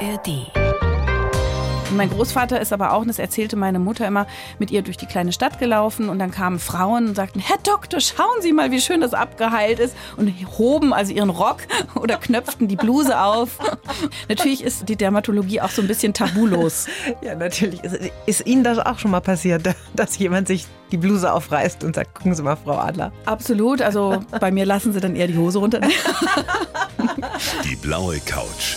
ARD. Mein Großvater ist aber auch, und das erzählte meine Mutter immer, mit ihr durch die kleine Stadt gelaufen und dann kamen Frauen und sagten, Herr Doktor, schauen Sie mal, wie schön das abgeheilt ist und hoben also ihren Rock oder knöpften die Bluse auf. natürlich ist die Dermatologie auch so ein bisschen tabulos. Ja, natürlich. Ist, ist Ihnen das auch schon mal passiert, dass jemand sich die Bluse aufreißt und sagt, gucken Sie mal, Frau Adler? Absolut. Also bei mir lassen sie dann eher die Hose runter. Die blaue Couch,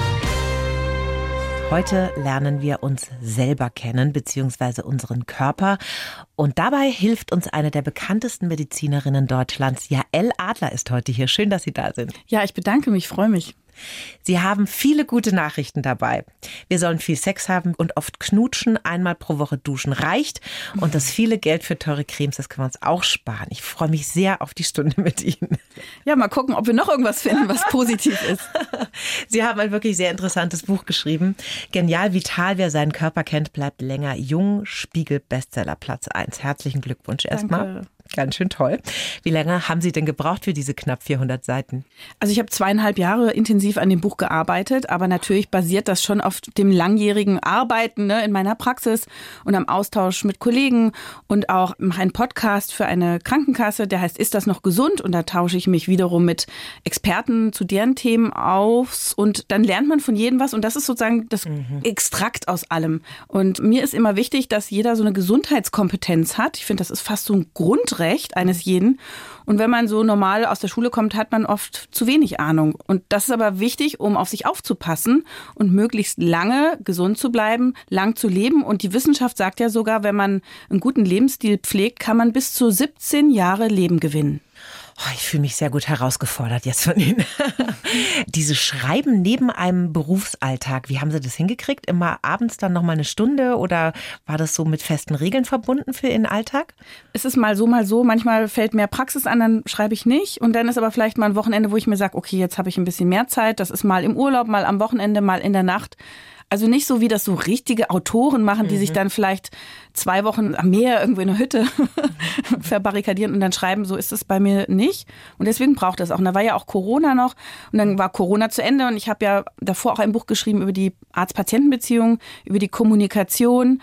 Heute lernen wir uns selber kennen, beziehungsweise unseren Körper. Und dabei hilft uns eine der bekanntesten Medizinerinnen Deutschlands. Jael Adler ist heute hier. Schön, dass Sie da sind. Ja, ich bedanke mich, freue mich. Sie haben viele gute Nachrichten dabei. Wir sollen viel Sex haben und oft knutschen, einmal pro Woche duschen reicht. Und das viele Geld für teure Cremes, das können wir uns auch sparen. Ich freue mich sehr auf die Stunde mit Ihnen. Ja, mal gucken, ob wir noch irgendwas finden, was positiv ist. Sie haben ein wirklich sehr interessantes Buch geschrieben. Genial, vital, wer seinen Körper kennt, bleibt länger jung. Spiegel Bestseller Platz 1. Herzlichen Glückwunsch erstmal. Ganz schön toll. Wie lange haben Sie denn gebraucht für diese knapp 400 Seiten? Also ich habe zweieinhalb Jahre intensiv an dem Buch gearbeitet, aber natürlich basiert das schon auf dem langjährigen Arbeiten ne, in meiner Praxis und am Austausch mit Kollegen und auch mache einen Podcast für eine Krankenkasse, der heißt Ist das noch gesund? Und da tausche ich mich wiederum mit Experten zu deren Themen aus und dann lernt man von jedem was und das ist sozusagen das Extrakt aus allem. Und mir ist immer wichtig, dass jeder so eine Gesundheitskompetenz hat. Ich finde, das ist fast so ein Grundrecht eines jeden. Und wenn man so normal aus der Schule kommt, hat man oft zu wenig Ahnung. Und das ist aber wichtig, um auf sich aufzupassen und möglichst lange gesund zu bleiben, lang zu leben. Und die Wissenschaft sagt ja sogar, wenn man einen guten Lebensstil pflegt, kann man bis zu 17 Jahre Leben gewinnen. Oh, ich fühle mich sehr gut herausgefordert jetzt von Ihnen. Diese Schreiben neben einem Berufsalltag, wie haben Sie das hingekriegt? Immer abends dann noch mal eine Stunde oder war das so mit festen Regeln verbunden für Ihren Alltag? Es ist mal so, mal so. Manchmal fällt mehr Praxis an, dann schreibe ich nicht. Und dann ist aber vielleicht mal ein Wochenende, wo ich mir sage, okay, jetzt habe ich ein bisschen mehr Zeit. Das ist mal im Urlaub, mal am Wochenende, mal in der Nacht. Also nicht so, wie das so richtige Autoren machen, die sich dann vielleicht zwei Wochen am Meer irgendwo in einer Hütte verbarrikadieren und dann schreiben, so ist es bei mir nicht. Und deswegen braucht das auch. Und da war ja auch Corona noch und dann war Corona zu Ende und ich habe ja davor auch ein Buch geschrieben über die Arzt-Patienten-Beziehung, über die Kommunikation.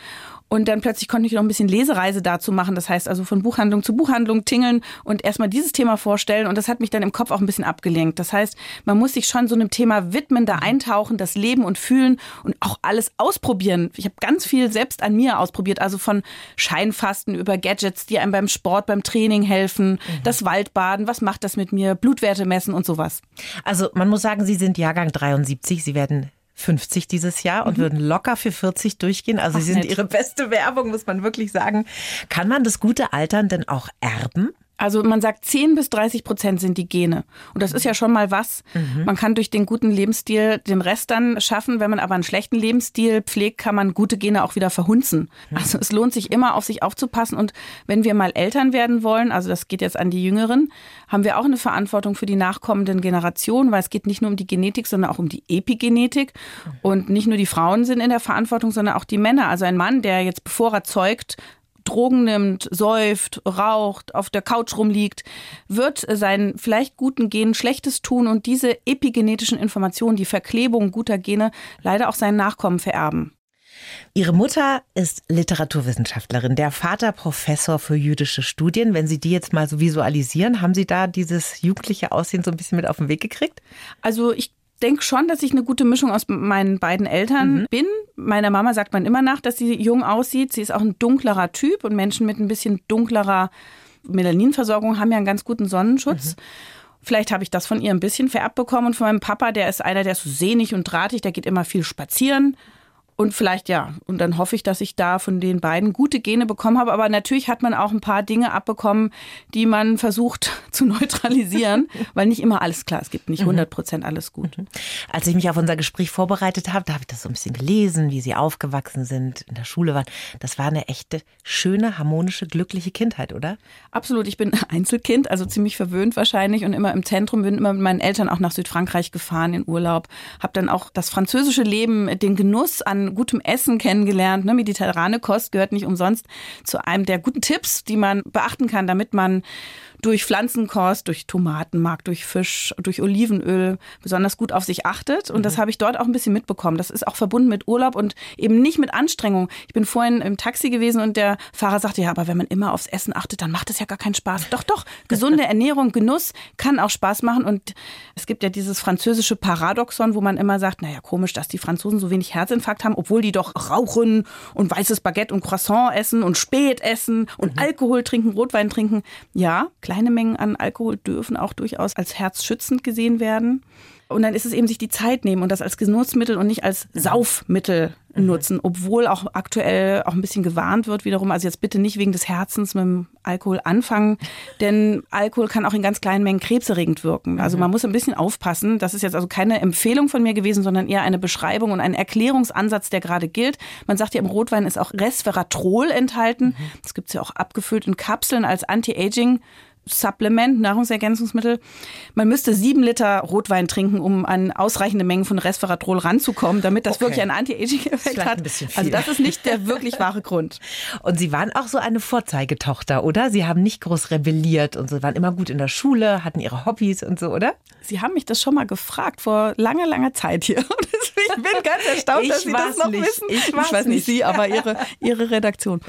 Und dann plötzlich konnte ich noch ein bisschen Lesereise dazu machen. Das heißt also von Buchhandlung zu Buchhandlung tingeln und erstmal dieses Thema vorstellen. Und das hat mich dann im Kopf auch ein bisschen abgelenkt. Das heißt, man muss sich schon so einem Thema widmen, da eintauchen, das Leben und fühlen und auch alles ausprobieren. Ich habe ganz viel selbst an mir ausprobiert. Also von Scheinfasten über Gadgets, die einem beim Sport, beim Training helfen, das Waldbaden, was macht das mit mir, Blutwerte messen und sowas. Also man muss sagen, Sie sind Jahrgang 73, Sie werden 50 dieses Jahr und würden locker für 40 durchgehen. Also Mhm. Ach, Sie sind nett. Ihre beste Werbung, muss man wirklich sagen. Kann man das gute Altern denn auch erben? Also man sagt, 10 bis 30 Prozent sind die Gene. Und das ist ja schon mal was. Man kann durch den guten Lebensstil den Rest dann schaffen. Wenn man aber einen schlechten Lebensstil pflegt, kann man gute Gene auch wieder verhunzen. Also es lohnt sich immer, auf sich aufzupassen. Und wenn wir mal Eltern werden wollen, also das geht jetzt an die Jüngeren, haben wir auch eine Verantwortung für die nachkommenden Generationen, weil es geht nicht nur um die Genetik, sondern auch um die Epigenetik. Und nicht nur die Frauen sind in der Verantwortung, sondern auch die Männer. Also ein Mann, der jetzt bevor er zeugt, Drogen nimmt, säuft, raucht, auf der Couch rumliegt, wird seinen vielleicht guten Genen Schlechtes tun und diese epigenetischen Informationen, die Verklebung guter Gene, leider auch seinen Nachkommen vererben. Ihre Mutter ist Literaturwissenschaftlerin, der Vater Professor für jüdische Studien. Wenn Sie die jetzt mal so visualisieren, haben Sie da dieses jugendliche Aussehen so ein bisschen mit auf den Weg gekriegt? Also ich denke schon, dass ich eine gute Mischung aus meinen beiden Eltern bin. Meiner Mama sagt man immer nach, dass sie jung aussieht. Sie ist auch ein dunklerer Typ und Menschen mit ein bisschen dunklerer Melaninversorgung haben ja einen ganz guten Sonnenschutz. Vielleicht habe ich das von ihr ein bisschen vererbt bekommen und von meinem Papa, der ist einer, der ist so sehnig und drahtig, der geht immer viel spazieren. Und vielleicht ja. Und dann hoffe ich, dass ich da von den beiden gute Gene bekommen habe. Aber natürlich hat man auch ein paar Dinge abbekommen, die man versucht zu neutralisieren, weil nicht immer alles klar. Es gibt nicht 100 mhm. Prozent alles gut. Mhm. Als ich mich auf unser Gespräch vorbereitet habe, da habe ich das so ein bisschen gelesen, wie sie aufgewachsen sind, in der Schule waren. Das war eine echte, schöne, harmonische, glückliche Kindheit, oder? Absolut. Ich bin Einzelkind, also ziemlich verwöhnt wahrscheinlich und immer im Zentrum, bin immer mit meinen Eltern auch nach Südfrankreich gefahren in Urlaub. Habe dann auch das französische Leben, den Genuss an gutem Essen kennengelernt. Ne? Mediterrane Kost gehört nicht umsonst zu einem der guten Tipps, die man beachten kann, damit man durch Pflanzenkost, durch Tomatenmark, durch Fisch, durch Olivenöl besonders gut auf sich achtet. Und mhm. das habe ich dort auch ein bisschen mitbekommen. Das ist auch verbunden mit Urlaub und eben nicht mit Anstrengung. Ich bin vorhin im Taxi gewesen und der Fahrer sagte, ja, aber wenn man immer aufs Essen achtet, dann macht es ja gar keinen Spaß. Doch, doch, gesunde Ernährung, Genuss kann auch Spaß machen. Und es gibt ja dieses französische Paradoxon, wo man immer sagt, naja, komisch, dass die Franzosen so wenig Herzinfarkt haben, obwohl die doch rauchen und weißes Baguette und Croissant essen und spät essen und mhm. Alkohol trinken, Rotwein trinken. Ja, kleine Mengen an Alkohol dürfen auch durchaus als herzschützend gesehen werden. Und dann ist es eben sich die Zeit nehmen und das als Genussmittel und nicht als Saufmittel mhm. nutzen, obwohl auch aktuell auch ein bisschen gewarnt wird wiederum. Also jetzt bitte nicht wegen des Herzens mit dem Alkohol anfangen, denn Alkohol kann auch in ganz kleinen Mengen krebserregend wirken. Also mhm. man muss ein bisschen aufpassen. Das ist jetzt also keine Empfehlung von mir gewesen, sondern eher eine Beschreibung und ein Erklärungsansatz, der gerade gilt. Man sagt ja im Rotwein ist auch Resveratrol enthalten. Mhm. Das gibt es ja auch abgefüllt in Kapseln als Anti-Aging Supplement, Nahrungsergänzungsmittel. Man müsste sieben Liter Rotwein trinken, um an ausreichende Mengen von Resveratrol ranzukommen, damit das okay. wirklich einen Anti-Aging-Effekt hat. Also das ist nicht der wirklich wahre Grund. Und Sie waren auch so eine Vorzeigetochter, oder? Sie haben nicht groß rebelliert und so, waren immer gut in der Schule, hatten Ihre Hobbys und so, oder? Sie haben mich das schon mal gefragt vor langer, langer Zeit hier. ich bin ganz erstaunt, ich dass Sie das noch nicht. wissen. Ich, ich weiß nicht Sie, aber Ihre, Ihre Redaktion.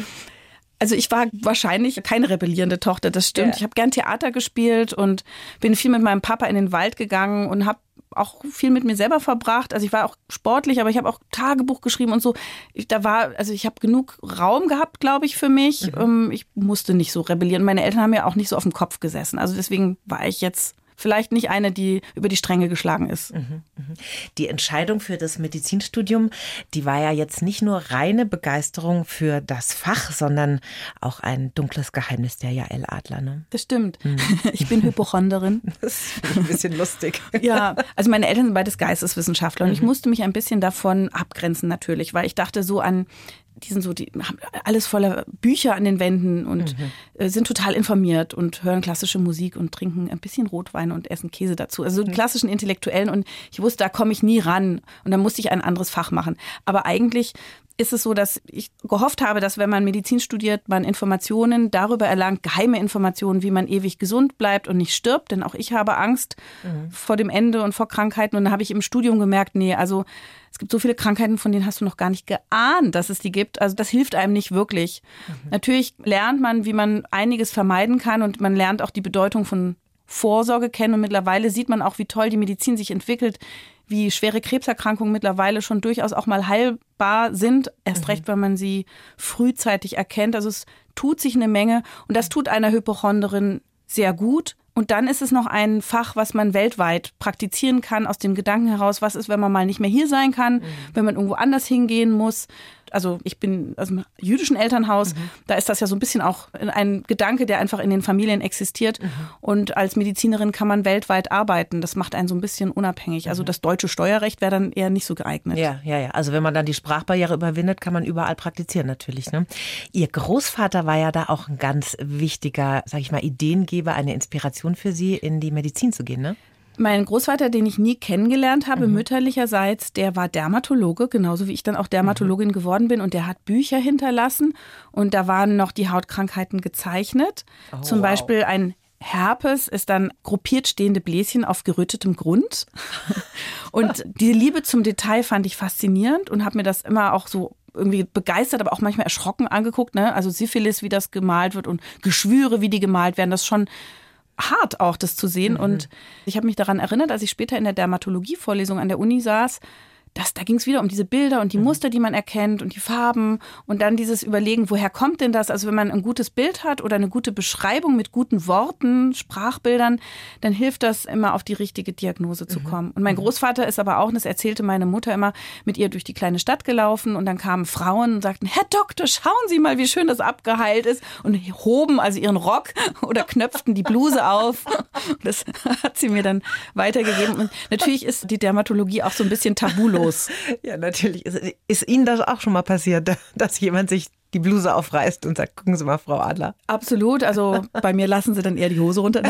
Also ich war wahrscheinlich keine rebellierende Tochter, das stimmt. Ja. Ich habe gern Theater gespielt und bin viel mit meinem Papa in den Wald gegangen und habe auch viel mit mir selber verbracht. Also ich war auch sportlich, aber ich habe auch Tagebuch geschrieben und so. Ich, da war, also ich habe genug Raum gehabt, glaube ich, für mich. Mhm. Ähm, ich musste nicht so rebellieren. Meine Eltern haben ja auch nicht so auf dem Kopf gesessen. Also deswegen war ich jetzt vielleicht nicht eine, die über die Stränge geschlagen ist. Mhm, mhm. Die Entscheidung für das Medizinstudium, die war ja jetzt nicht nur reine Begeisterung für das Fach, sondern auch ein dunkles Geheimnis der Jael Adler. Ne? Das stimmt. Mhm. Ich bin Hypochonderin. Das ist ein bisschen lustig. Ja, also meine Eltern sind beides Geisteswissenschaftler und ich mhm. musste mich ein bisschen davon abgrenzen natürlich, weil ich dachte so an die sind so, die haben alles voller Bücher an den Wänden und mhm. Äh, sind total informiert und hören klassische Musik und trinken ein bisschen Rotwein und essen Käse dazu. Also mhm. klassischen Intellektuellen und ich wusste, da komme ich nie ran und dann musste ich ein anderes Fach machen. Aber eigentlich ist es so, dass ich gehofft habe, dass wenn man Medizin studiert, man Informationen darüber erlangt, geheime Informationen, wie man ewig gesund bleibt und nicht stirbt. Denn auch ich habe Angst mhm. vor dem Ende und vor Krankheiten. Und dann habe ich im Studium gemerkt, nee, also es gibt so viele Krankheiten, von denen hast du noch gar nicht geahnt, dass es die gibt. Also das hilft einem nicht wirklich. Mhm. Natürlich lernt man, wie man einiges vermeiden kann und man lernt auch die Bedeutung von Vorsorge kennen. Und mittlerweile sieht man auch, wie toll die Medizin sich entwickelt, wie schwere Krebserkrankungen mittlerweile schon durchaus auch mal heilbar sind. Erst mhm. recht, wenn man sie frühzeitig erkennt. Also es tut sich eine Menge und das tut einer Hypochonderin sehr gut. Und dann ist es noch ein Fach, was man weltweit praktizieren kann, aus dem Gedanken heraus, was ist, wenn man mal nicht mehr hier sein kann, mhm. wenn man irgendwo anders hingehen muss also ich bin aus dem jüdischen Elternhaus, mhm. da ist das ja so ein bisschen auch ein Gedanke, der einfach in den Familien existiert. Mhm. Und als Medizinerin kann man weltweit arbeiten. Das macht einen so ein bisschen unabhängig. Also mhm. das deutsche Steuerrecht wäre dann eher nicht so geeignet. Ja, ja, ja. Also wenn man dann die Sprachbarriere überwindet, kann man überall praktizieren natürlich. Ne? Ihr Großvater war ja da auch ein ganz wichtiger, sag ich mal, Ideengeber, eine Inspiration für Sie, in die Medizin zu gehen, ne? Mein Großvater, den ich nie kennengelernt habe, mhm. mütterlicherseits, der war Dermatologe, genauso wie ich dann auch Dermatologin mhm. geworden bin. Und der hat Bücher hinterlassen. Und da waren noch die Hautkrankheiten gezeichnet. Oh, Zum Beispiel ein Herpes ist dann gruppiert stehende Bläschen auf gerötetem Grund. Und die Liebe zum Detail fand ich faszinierend und habe mir das immer auch so irgendwie begeistert, aber auch manchmal erschrocken angeguckt. Ne? Also Syphilis, wie das gemalt wird und Geschwüre, wie die gemalt werden. Das schon hart auch, das zu sehen. Mhm. Und ich habe mich daran erinnert, als ich später in der Dermatologie-Vorlesung an der Uni saß, das, da ging es wieder um diese Bilder und die mhm. Muster, die man erkennt und die Farben und dann dieses Überlegen, woher kommt denn das? Also wenn man ein gutes Bild hat oder eine gute Beschreibung mit guten Worten, Sprachbildern, dann hilft das immer auf die richtige Diagnose zu mhm. kommen. Und mein mhm. Großvater ist aber auch, und das erzählte meine Mutter immer, mit ihr durch die kleine Stadt gelaufen und dann kamen Frauen und sagten, Herr Doktor, schauen Sie mal, wie schön das abgeheilt ist und hoben also ihren Rock oder knöpften die Bluse auf. Das hat sie mir dann weitergegeben. Und natürlich ist die Dermatologie auch so ein bisschen tabulos. Ja, natürlich. Ist, ist Ihnen das auch schon mal passiert, dass jemand sich die Bluse aufreißt und sagt, gucken Sie mal, Frau Adler. Absolut. Also bei mir lassen sie dann eher die Hose runter.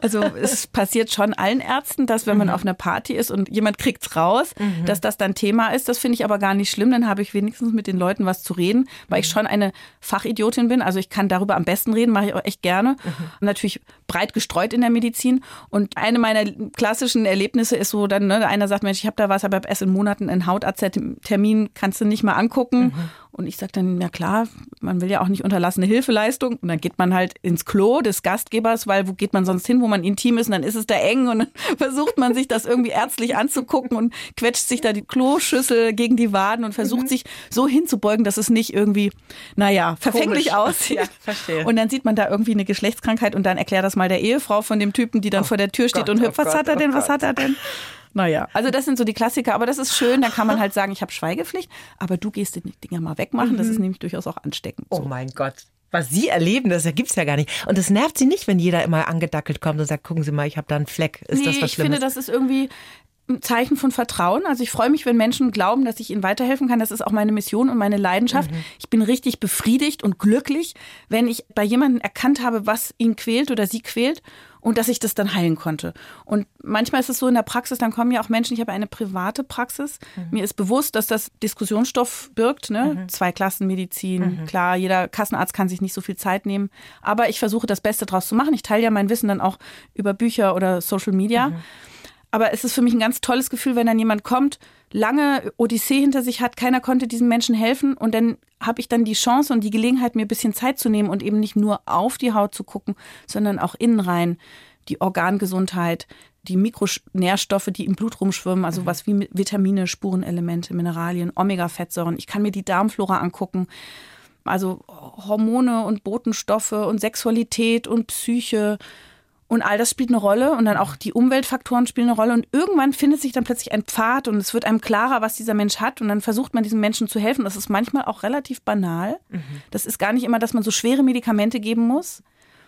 Also es passiert schon allen Ärzten, dass wenn man mhm. auf einer Party ist und jemand kriegt's raus, mhm. dass das dann Thema ist. Das finde ich aber gar nicht schlimm. Dann habe ich wenigstens mit den Leuten was zu reden, weil ich mhm. schon eine Fachidiotin bin. Also ich kann darüber am besten reden, mache ich auch echt gerne. Mhm. Natürlich breit gestreut in der Medizin. Und eine meiner klassischen Erlebnisse ist so, dann ne, einer sagt, Mensch, ich habe da was, aber erst in Monaten einen Hautarzttermin, kannst du nicht mal angucken. Mhm. Und ich sage dann, na klar, man will ja auch nicht unterlassene Hilfeleistung. Und dann geht man halt ins Klo des Gastgebers, weil wo geht man sonst hin, wo man intim ist? Und dann ist es da eng und dann versucht man sich das irgendwie ärztlich anzugucken und quetscht sich da die Kloschüssel gegen die Waden und versucht mhm. sich so hinzubeugen, dass es nicht irgendwie, naja, verfänglich Komisch. aussieht. Ja, verstehe. Und dann sieht man da irgendwie eine Geschlechtskrankheit und dann erklärt das mal der Ehefrau von dem Typen, die dann oh vor der Tür steht Gott, und hüpft, oh was Gott, hat er denn, oh was hat er denn? Naja, also das sind so die Klassiker, aber das ist schön, da kann man halt sagen, ich habe Schweigepflicht, aber du gehst die Dinger mal wegmachen, mhm. das ist mhm. nämlich durchaus auch ansteckend. So. Oh mein Gott. Was Sie erleben, das gibt's ja gar nicht. Und das nervt Sie nicht, wenn jeder immer angedackelt kommt und sagt, gucken Sie mal, ich habe da einen Fleck. Ist nee, das was Schlimmes? Ich finde, das ist irgendwie ein Zeichen von Vertrauen. Also ich freue mich, wenn Menschen glauben, dass ich ihnen weiterhelfen kann. Das ist auch meine Mission und meine Leidenschaft. Mhm. Ich bin richtig befriedigt und glücklich, wenn ich bei jemandem erkannt habe, was ihn quält oder sie quält und dass ich das dann heilen konnte. Und manchmal ist es so in der Praxis, dann kommen ja auch Menschen, ich habe eine private Praxis. Mhm. Mir ist bewusst, dass das Diskussionsstoff birgt, ne? Mhm. Zwei Klassen Medizin. Mhm. Klar, jeder Kassenarzt kann sich nicht so viel Zeit nehmen. Aber ich versuche das Beste draus zu machen. Ich teile ja mein Wissen dann auch über Bücher oder Social Media. Mhm. Aber es ist für mich ein ganz tolles Gefühl, wenn dann jemand kommt, lange Odyssee hinter sich hat, keiner konnte diesem Menschen helfen und dann habe ich dann die Chance und die Gelegenheit, mir ein bisschen Zeit zu nehmen und eben nicht nur auf die Haut zu gucken, sondern auch innen rein, die Organgesundheit, die Mikronährstoffe, die im Blut rumschwimmen, also mhm. was wie Vitamine, Spurenelemente, Mineralien, Omega-Fettsäuren. Ich kann mir die Darmflora angucken, also Hormone und Botenstoffe und Sexualität und Psyche und all das spielt eine Rolle und dann auch die Umweltfaktoren spielen eine Rolle und irgendwann findet sich dann plötzlich ein Pfad und es wird einem klarer, was dieser Mensch hat und dann versucht man diesem Menschen zu helfen. Das ist manchmal auch relativ banal. Mhm. Das ist gar nicht immer, dass man so schwere Medikamente geben muss.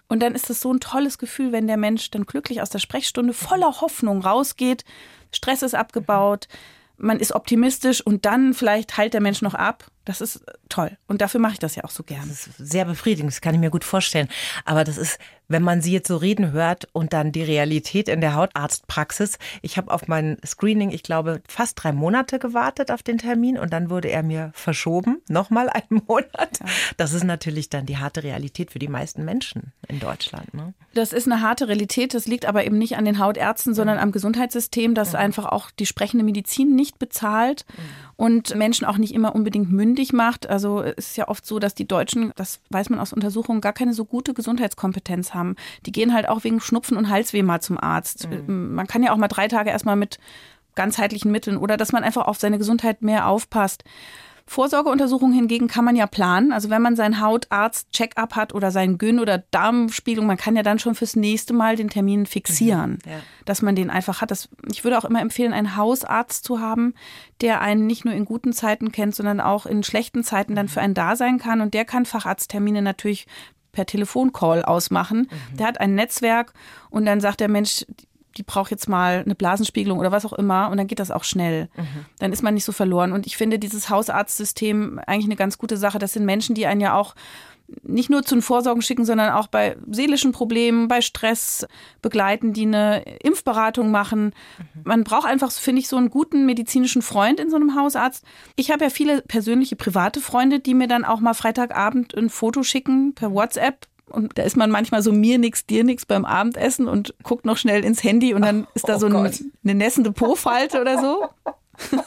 Und dann ist es so ein tolles Gefühl, wenn der Mensch dann glücklich aus der Sprechstunde voller Hoffnung rausgeht. Stress ist abgebaut, man ist optimistisch und dann vielleicht heilt der Mensch noch ab das ist toll. Und dafür mache ich das ja auch so gern. Das ist sehr befriedigend, das kann ich mir gut vorstellen. Aber das ist, wenn man sie jetzt so reden hört und dann die Realität in der Hautarztpraxis. Ich habe auf mein Screening, ich glaube, fast drei Monate gewartet auf den Termin und dann wurde er mir verschoben. Nochmal einen Monat. Das ist natürlich dann die harte Realität für die meisten Menschen in Deutschland. Ne? Das ist eine harte Realität. Das liegt aber eben nicht an den Hautärzten, sondern am Gesundheitssystem, das mhm. einfach auch die sprechende Medizin nicht bezahlt mhm. und Menschen auch nicht immer unbedingt mündig mündig macht. Also es ist ja oft so, dass die Deutschen, das weiß man aus Untersuchungen, gar keine so gute Gesundheitskompetenz haben. Die gehen halt auch wegen Schnupfen und Halsweh mal zum Arzt. Mhm. Man kann ja auch mal drei Tage erstmal mit ganzheitlichen Mitteln oder dass man einfach auf seine Gesundheit mehr aufpasst. Vorsorgeuntersuchungen hingegen kann man ja planen. Also wenn man seinen Hautarzt-Check-up hat oder seinen Gyn- oder Darmspiegelung, man kann ja dann schon fürs nächste Mal den Termin fixieren, mhm, ja. dass man den einfach hat. Das, ich würde auch immer empfehlen, einen Hausarzt zu haben, der einen nicht nur in guten Zeiten kennt, sondern auch in schlechten Zeiten dann für einen da sein kann. Und der kann Facharzttermine natürlich per Telefoncall ausmachen. Mhm. Der hat ein Netzwerk und dann sagt der Mensch, die braucht jetzt mal eine Blasenspiegelung oder was auch immer und dann geht das auch schnell. Mhm. Dann ist man nicht so verloren. Und ich finde dieses Hausarztsystem eigentlich eine ganz gute Sache. Das sind Menschen, die einen ja auch nicht nur zu den Vorsorgen schicken, sondern auch bei seelischen Problemen, bei Stress begleiten, die eine Impfberatung machen. Mhm. Man braucht einfach, finde ich, so einen guten medizinischen Freund in so einem Hausarzt. Ich habe ja viele persönliche private Freunde, die mir dann auch mal Freitagabend ein Foto schicken per WhatsApp und da ist man manchmal so mir nix, dir nix beim Abendessen und guckt noch schnell ins Handy und dann ist da oh so ein, eine nässende Po-Falte oder so.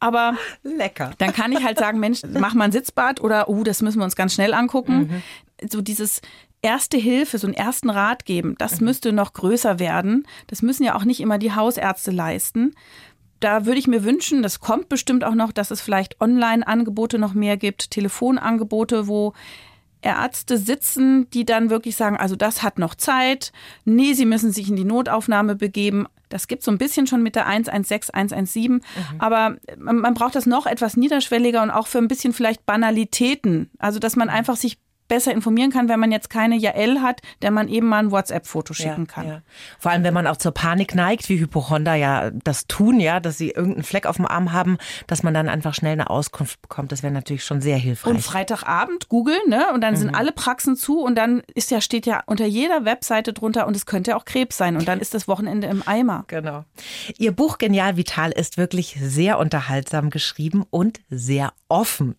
Aber lecker. Dann kann ich halt sagen, Mensch, mach mal ein Sitzbad oder oh, das müssen wir uns ganz schnell angucken. Mhm. So dieses erste Hilfe, so einen ersten Rat geben, das mhm. müsste noch größer werden. Das müssen ja auch nicht immer die Hausärzte leisten. Da würde ich mir wünschen, das kommt bestimmt auch noch, dass es vielleicht Online-Angebote noch mehr gibt, Telefonangebote, wo Ärzte sitzen, die dann wirklich sagen, also das hat noch Zeit. Nee, sie müssen sich in die Notaufnahme begeben. Das gibt so ein bisschen schon mit der 116, 117. Mhm. Aber man, man braucht das noch etwas niederschwelliger und auch für ein bisschen vielleicht Banalitäten. Also, dass man einfach sich besser informieren kann, wenn man jetzt keine Jael hat, der man eben mal ein WhatsApp-Foto schicken ja, kann. Ja. Vor allem, wenn man auch zur Panik neigt, wie Hypochonder ja das tun, ja, dass sie irgendeinen Fleck auf dem Arm haben, dass man dann einfach schnell eine Auskunft bekommt. Das wäre natürlich schon sehr hilfreich. Und Freitagabend googeln, ne? Und dann mhm. sind alle Praxen zu und dann ist ja, steht ja unter jeder Webseite drunter und es könnte auch Krebs sein und dann ist das Wochenende im Eimer. Genau. Ihr Buch Genial Vital ist wirklich sehr unterhaltsam geschrieben und sehr offen.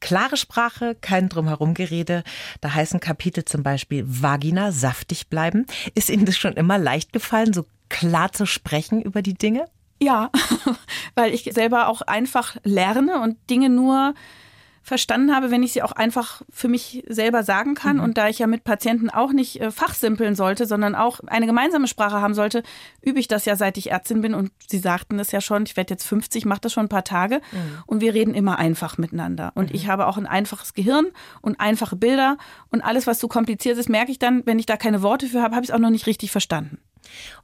Klare Sprache, kein Drumherumgerede. Da heißen Kapitel zum Beispiel Vagina saftig bleiben. Ist Ihnen das schon immer leicht gefallen, so klar zu sprechen über die Dinge? Ja, weil ich selber auch einfach lerne und Dinge nur verstanden habe, wenn ich sie auch einfach für mich selber sagen kann. Mhm. Und da ich ja mit Patienten auch nicht äh, fachsimpeln sollte, sondern auch eine gemeinsame Sprache haben sollte, übe ich das ja seit ich Ärztin bin. Und Sie sagten es ja schon, ich werde jetzt 50, mache das schon ein paar Tage. Mhm. Und wir reden immer einfach miteinander. Und mhm. ich habe auch ein einfaches Gehirn und einfache Bilder. Und alles, was so kompliziert ist, merke ich dann, wenn ich da keine Worte für habe, habe ich es auch noch nicht richtig verstanden.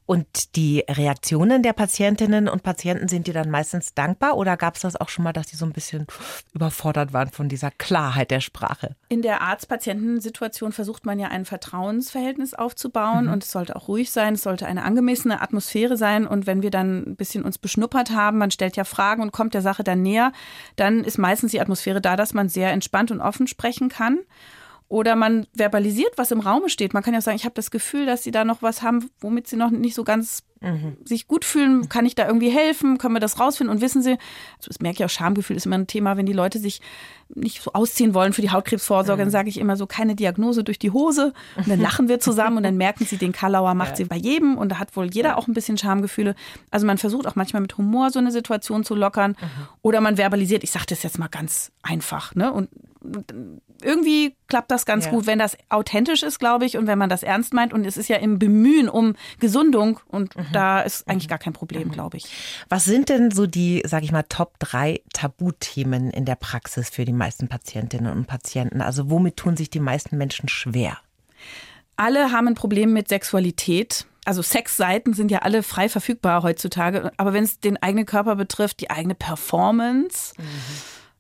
Und die Reaktionen der Patientinnen und Patienten sind dir dann meistens dankbar oder gab es das auch schon mal, dass die so ein bisschen überfordert waren von dieser Klarheit der Sprache? In der Arzt-Patienten-Situation versucht man ja ein Vertrauensverhältnis aufzubauen mhm. und es sollte auch ruhig sein, es sollte eine angemessene Atmosphäre sein und wenn wir dann ein bisschen uns beschnuppert haben, man stellt ja Fragen und kommt der Sache dann näher, dann ist meistens die Atmosphäre da, dass man sehr entspannt und offen sprechen kann. Oder man verbalisiert, was im Raume steht. Man kann ja sagen, ich habe das Gefühl, dass sie da noch was haben, womit sie noch nicht so ganz mhm. sich gut fühlen. Kann ich da irgendwie helfen? Können wir das rausfinden? Und wissen Sie, also das merke ich auch, Schamgefühl ist immer ein Thema, wenn die Leute sich nicht so ausziehen wollen für die Hautkrebsvorsorge, mhm. dann sage ich immer so, keine Diagnose durch die Hose. Und dann lachen wir zusammen und dann merken sie, den Karlauer macht ja. sie bei jedem und da hat wohl jeder ja. auch ein bisschen Schamgefühle. Also man versucht auch manchmal mit Humor so eine Situation zu lockern. Mhm. Oder man verbalisiert, ich sage das jetzt mal ganz einfach. Ne? Und irgendwie klappt das ganz ja. gut, wenn das authentisch ist, glaube ich, und wenn man das ernst meint. Und es ist ja im Bemühen um Gesundung und mhm. da ist eigentlich mhm. gar kein Problem, mhm. glaube ich. Was sind denn so die, sage ich mal, Top drei Tabuthemen in der Praxis für die meisten Patientinnen und Patienten? Also womit tun sich die meisten Menschen schwer? Alle haben ein Problem mit Sexualität also Sexseiten sind ja alle frei verfügbar heutzutage, aber wenn es den eigenen Körper betrifft, die eigene Performance, mhm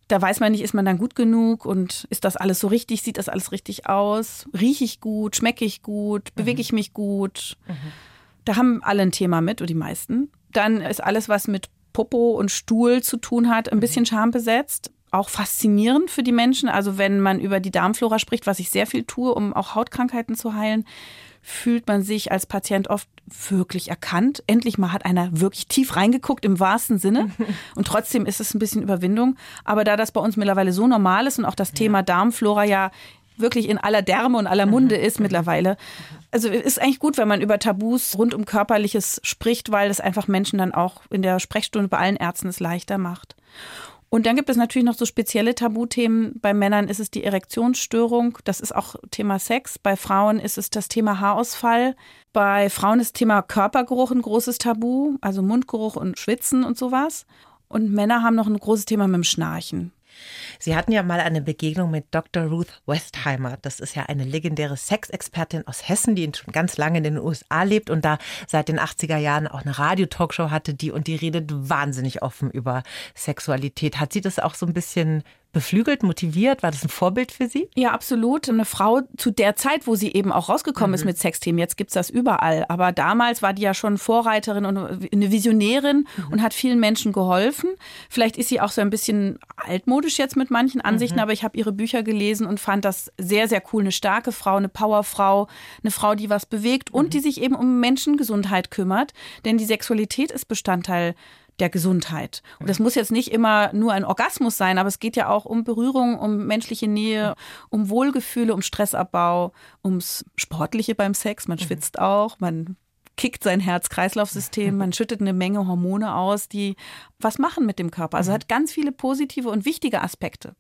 da weiß man nicht, ist man dann gut genug und ist das alles so richtig, sieht das alles richtig aus, rieche ich gut, schmecke ich gut, bewege mhm. ich mich gut. Mhm. Da haben alle ein Thema mit, oder die meisten. Dann ist alles, was mit Popo und Stuhl zu tun hat, ein bisschen schambesetzt. Auch faszinierend für die Menschen. Also wenn man über die Darmflora spricht, was ich sehr viel tue, um auch Hautkrankheiten zu heilen, fühlt man sich als Patient oft wirklich erkannt. Endlich mal hat einer wirklich tief reingeguckt im wahrsten Sinne. Und trotzdem ist es ein bisschen Überwindung. Aber da das bei uns mittlerweile so normal ist und auch das Thema Darmflora ja wirklich in aller Därme und aller Munde ist mittlerweile. Also ist eigentlich gut, wenn man über Tabus rund um Körperliches spricht, weil es einfach Menschen dann auch in der Sprechstunde bei allen Ärzten es leichter macht. Und dann gibt es natürlich noch so spezielle Tabuthemen. Bei Männern ist es die Erektionsstörung. Das ist auch Thema Sex. Bei Frauen ist es das Thema Haarausfall. Bei Frauen ist Thema Körpergeruch ein großes Tabu, also Mundgeruch und Schwitzen und sowas. Und Männer haben noch ein großes Thema mit dem Schnarchen. Sie hatten ja mal eine Begegnung mit Dr. Ruth Westheimer. Das ist ja eine legendäre Sexexpertin aus Hessen, die schon ganz lange in den USA lebt und da seit den 80er Jahren auch eine Radio-Talkshow hatte, die und die redet wahnsinnig offen über Sexualität. Hat sie das auch so ein bisschen beflügelt, motiviert? War das ein Vorbild für Sie? Ja, absolut. Eine Frau zu der Zeit, wo sie eben auch rausgekommen mhm. ist mit Sexthemen. Jetzt gibt es das überall. Aber damals war die ja schon Vorreiterin und eine Visionärin mhm. und hat vielen Menschen geholfen. Vielleicht ist sie auch so ein bisschen altmodisch jetzt mit manchen Ansichten, mhm. aber ich habe ihre Bücher gelesen und fand das sehr, sehr cool. Eine starke Frau, eine Powerfrau, eine Frau, die was bewegt und mhm. die sich eben um Menschengesundheit kümmert. Denn die Sexualität ist Bestandteil der Gesundheit. Und das muss jetzt nicht immer nur ein Orgasmus sein, aber es geht ja auch um Berührung, um menschliche Nähe, um Wohlgefühle, um Stressabbau, ums Sportliche beim Sex. Man mhm. schwitzt auch, man kickt sein Herz-Kreislauf-System, man schüttet eine Menge Hormone aus, die was machen mit dem Körper. Also hat ganz viele positive und wichtige Aspekte.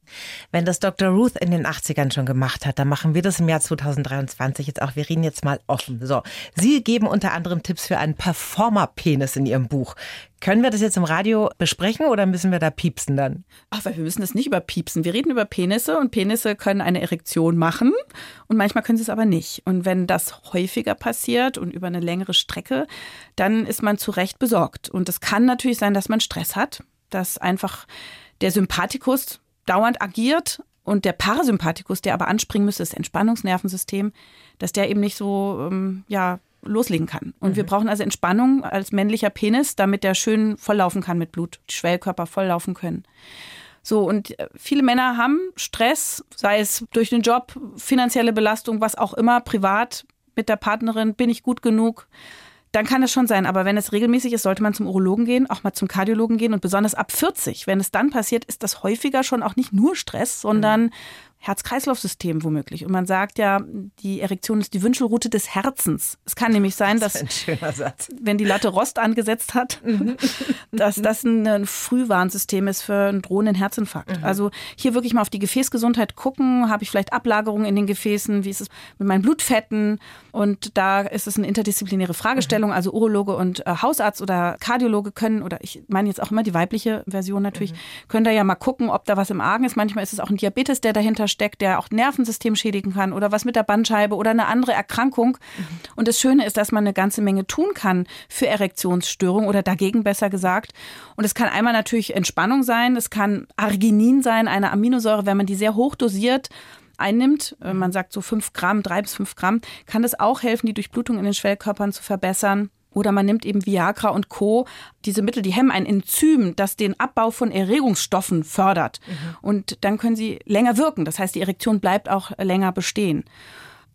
Wenn das Dr. Ruth in den 80ern schon gemacht hat, dann machen wir das im Jahr 2023 jetzt auch. Wir reden jetzt mal offen. So, Sie geben unter anderem Tipps für einen Performer-Penis in Ihrem Buch. Können wir das jetzt im Radio besprechen oder müssen wir da piepsen dann? Ach, weil wir müssen das nicht überpiepsen. Wir reden über Penisse und Penisse können eine Erektion machen und manchmal können sie es aber nicht. Und wenn das häufiger passiert und über eine längere Strecke, dann ist man zu Recht besorgt. Und es kann natürlich sein, dass man Stress hat, dass einfach der Sympathikus dauernd agiert und der Parasympathikus, der aber anspringen müsste, das Entspannungsnervensystem, dass der eben nicht so ähm, ja, loslegen kann. Und mhm. wir brauchen also Entspannung als männlicher Penis, damit der schön volllaufen kann mit Blut, die Schwellkörper volllaufen können. So, und äh, viele Männer haben Stress, sei es durch den Job, finanzielle Belastung, was auch immer, privat mit der Partnerin, bin ich gut genug? Dann kann es schon sein, aber wenn es regelmäßig ist, sollte man zum Urologen gehen, auch mal zum Kardiologen gehen und besonders ab 40, wenn es dann passiert, ist das häufiger schon auch nicht nur Stress, sondern mhm. Herz-Kreislauf-System womöglich. Und man sagt ja, die Erektion ist die Wünschelroute des Herzens. Es kann nämlich sein, dass, das wenn die Latte Rost angesetzt hat, mhm. dass das ein Frühwarnsystem ist für einen drohenden Herzinfarkt. Mhm. Also hier wirklich mal auf die Gefäßgesundheit gucken. Habe ich vielleicht Ablagerungen in den Gefäßen? Wie ist es mit meinen Blutfetten? Und da ist es eine interdisziplinäre Fragestellung. Mhm. Also Urologe und äh, Hausarzt oder Kardiologe können, oder ich meine jetzt auch immer die weibliche Version natürlich, können da ja mal gucken, ob da was im Argen ist. Manchmal ist es auch ein Diabetes, der dahinter steckt, der auch Nervensystem schädigen kann oder was mit der Bandscheibe oder eine andere Erkrankung. Mhm. Und das Schöne ist, dass man eine ganze Menge tun kann für Erektionsstörungen oder dagegen besser gesagt. Und es kann einmal natürlich Entspannung sein, es kann Arginin sein, eine Aminosäure, wenn man die sehr hoch dosiert einnimmt, äh, man sagt so fünf Gramm, drei bis fünf Gramm, kann das auch helfen, die Durchblutung in den Schwellkörpern zu verbessern. Oder man nimmt eben Viagra und Co. Diese Mittel, die hemmen ein Enzym, das den Abbau von Erregungsstoffen fördert. Mhm. Und dann können sie länger wirken. Das heißt, die Erektion bleibt auch länger bestehen.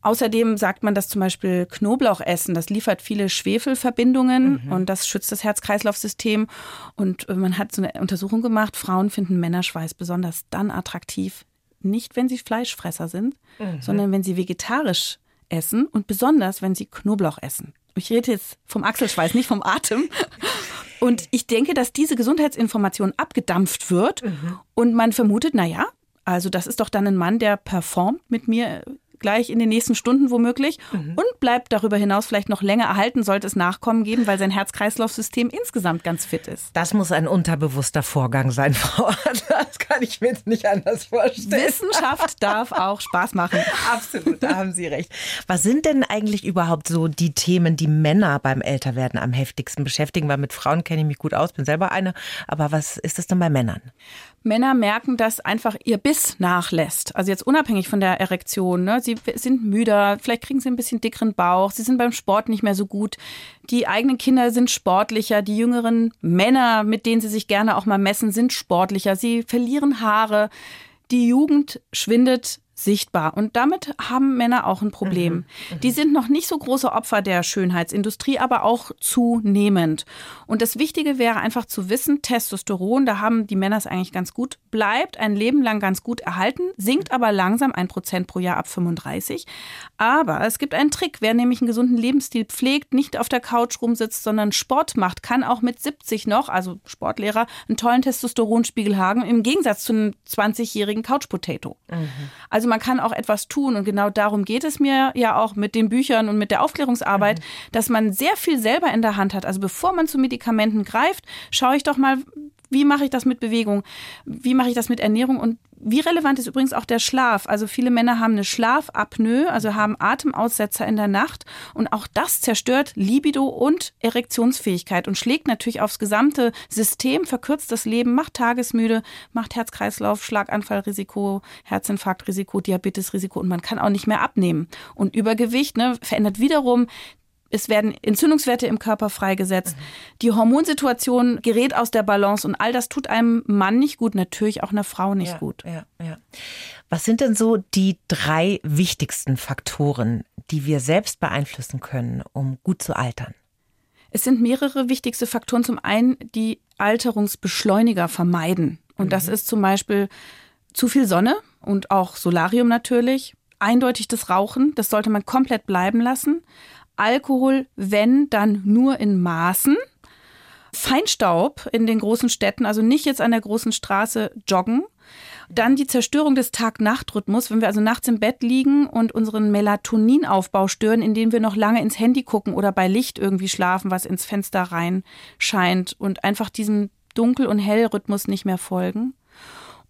Außerdem sagt man, dass zum Beispiel Knoblauchessen, das liefert viele Schwefelverbindungen mhm. und das schützt das Herz-Kreislauf-System. Und äh, man hat so eine Untersuchung gemacht, Frauen finden Männerschweiß besonders dann attraktiv, nicht wenn sie Fleischfresser sind, mhm. sondern wenn sie vegetarisch essen und besonders wenn sie Knoblauch essen ich rede jetzt vom Achselschweiß, nicht vom Atem. Und ich denke, dass diese Gesundheitsinformation abgedampft wird mhm. und man vermutet, na ja, also das ist doch dann ein Mann, der performt mit mir gleich in den nächsten Stunden womöglich mhm. und bleibt darüber hinaus vielleicht noch länger erhalten, sollte es Nachkommen geben, weil sein Herz-Kreislauf-System insgesamt ganz fit ist. Das muss ein unterbewusster Vorgang sein, Frau Adler. Das kann ich mir jetzt nicht anders vorstellen. Wissenschaft darf auch Spaß machen. Absolut, da haben Sie recht. Was sind denn eigentlich überhaupt so die Themen, die Männer beim Älterwerden am heftigsten beschäftigen? Weil mit Frauen kenne ich mich gut aus, bin selber eine. Aber was ist das denn bei Männern? Männer merken, dass einfach ihr Biss nachlässt. Also jetzt unabhängig von der Erektion. Ne? Sie sind müder, vielleicht kriegen sie ein bisschen dickeren Bauch, sie sind beim Sport nicht mehr so gut. Die eigenen Kinder sind sportlicher, die jüngeren Männer, mit denen sie sich gerne auch mal messen, sind sportlicher. Sie verlieren Haare. Die Jugend schwindet sichtbar. Und damit haben Männer auch ein Problem. Mhm, mhm, die sind noch nicht so große Opfer der Schönheitsindustrie, aber auch zunehmend. Und das Wichtige wäre einfach zu wissen, Testosteron, da haben die Männer es eigentlich ganz gut, bleibt ein Leben lang ganz gut erhalten, sinkt aber langsam ein Prozent pro Jahr ab 35. Aber es gibt einen Trick. Wer nämlich einen gesunden Lebensstil pflegt, nicht auf der Couch rumsitzt, sondern Sport macht, kann auch mit 70 noch, also Sportlehrer, einen tollen Testosteronspiegel haben, im Gegensatz zu einem 20-jährigen Couch-Potato. Mhm. Also man kann auch etwas tun und genau darum geht es mir ja auch mit den Büchern und mit der Aufklärungsarbeit, mhm. dass man sehr viel selber in der Hand hat. Also bevor man zu Medikamenten greift, schaue ich doch mal, wie mache ich das mit Bewegung? Wie mache ich das mit Ernährung? Und wie relevant ist übrigens auch der Schlaf? Also viele Männer haben eine Schlafapnoe, also haben Atemaussetzer in der Nacht und auch das zerstört Libido und Erektionsfähigkeit und schlägt natürlich aufs gesamte System, verkürzt das Leben, macht tagesmüde, macht Herzkreislauf, Schlaganfallrisiko, Herzinfarktrisiko, Diabetesrisiko und man kann auch nicht mehr abnehmen. Und Übergewicht ne, verändert wiederum es werden Entzündungswerte im Körper freigesetzt. Die Hormonsituation gerät aus der Balance und all das tut einem Mann nicht gut, natürlich auch einer Frau nicht ja, gut. Ja, ja. Was sind denn so die drei wichtigsten Faktoren, die wir selbst beeinflussen können, um gut zu altern? Es sind mehrere wichtigste Faktoren. Zum einen die Alterungsbeschleuniger vermeiden. Und mhm. das ist zum Beispiel zu viel Sonne und auch Solarium natürlich. Eindeutig das Rauchen, das sollte man komplett bleiben lassen Alkohol, wenn, dann nur in Maßen. Feinstaub in den großen Städten, also nicht jetzt an der großen Straße joggen. Dann die Zerstörung des Tag-Nacht-Rhythmus, wenn wir also nachts im Bett liegen und unseren Melatoninaufbau stören, indem wir noch lange ins Handy gucken oder bei Licht irgendwie schlafen, was ins Fenster rein scheint und einfach diesem Dunkel- und Hellrhythmus nicht mehr folgen.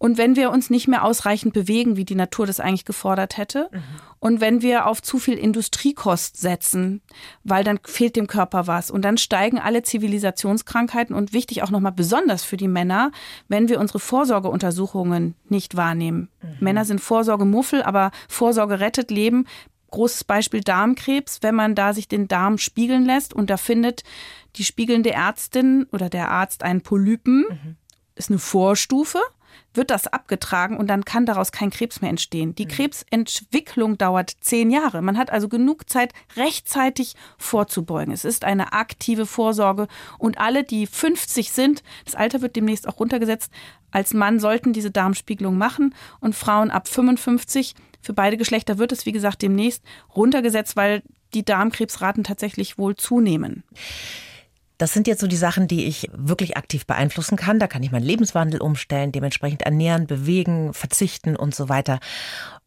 Und wenn wir uns nicht mehr ausreichend bewegen, wie die Natur das eigentlich gefordert hätte, mhm. und wenn wir auf zu viel Industriekost setzen, weil dann fehlt dem Körper was und dann steigen alle Zivilisationskrankheiten und wichtig auch nochmal besonders für die Männer, wenn wir unsere Vorsorgeuntersuchungen nicht wahrnehmen. Mhm. Männer sind Vorsorgemuffel, aber Vorsorge rettet Leben. Großes Beispiel Darmkrebs, wenn man da sich den Darm spiegeln lässt und da findet die spiegelnde Ärztin oder der Arzt einen Polypen, mhm. ist eine Vorstufe wird das abgetragen und dann kann daraus kein Krebs mehr entstehen. Die mhm. Krebsentwicklung dauert zehn Jahre. Man hat also genug Zeit, rechtzeitig vorzubeugen. Es ist eine aktive Vorsorge und alle, die 50 sind, das Alter wird demnächst auch runtergesetzt, als Mann sollten diese Darmspiegelung machen und Frauen ab 55. Für beide Geschlechter wird es, wie gesagt, demnächst runtergesetzt, weil die Darmkrebsraten tatsächlich wohl zunehmen. Das sind jetzt so die Sachen, die ich wirklich aktiv beeinflussen kann. Da kann ich meinen Lebenswandel umstellen, dementsprechend ernähren, bewegen, verzichten und so weiter.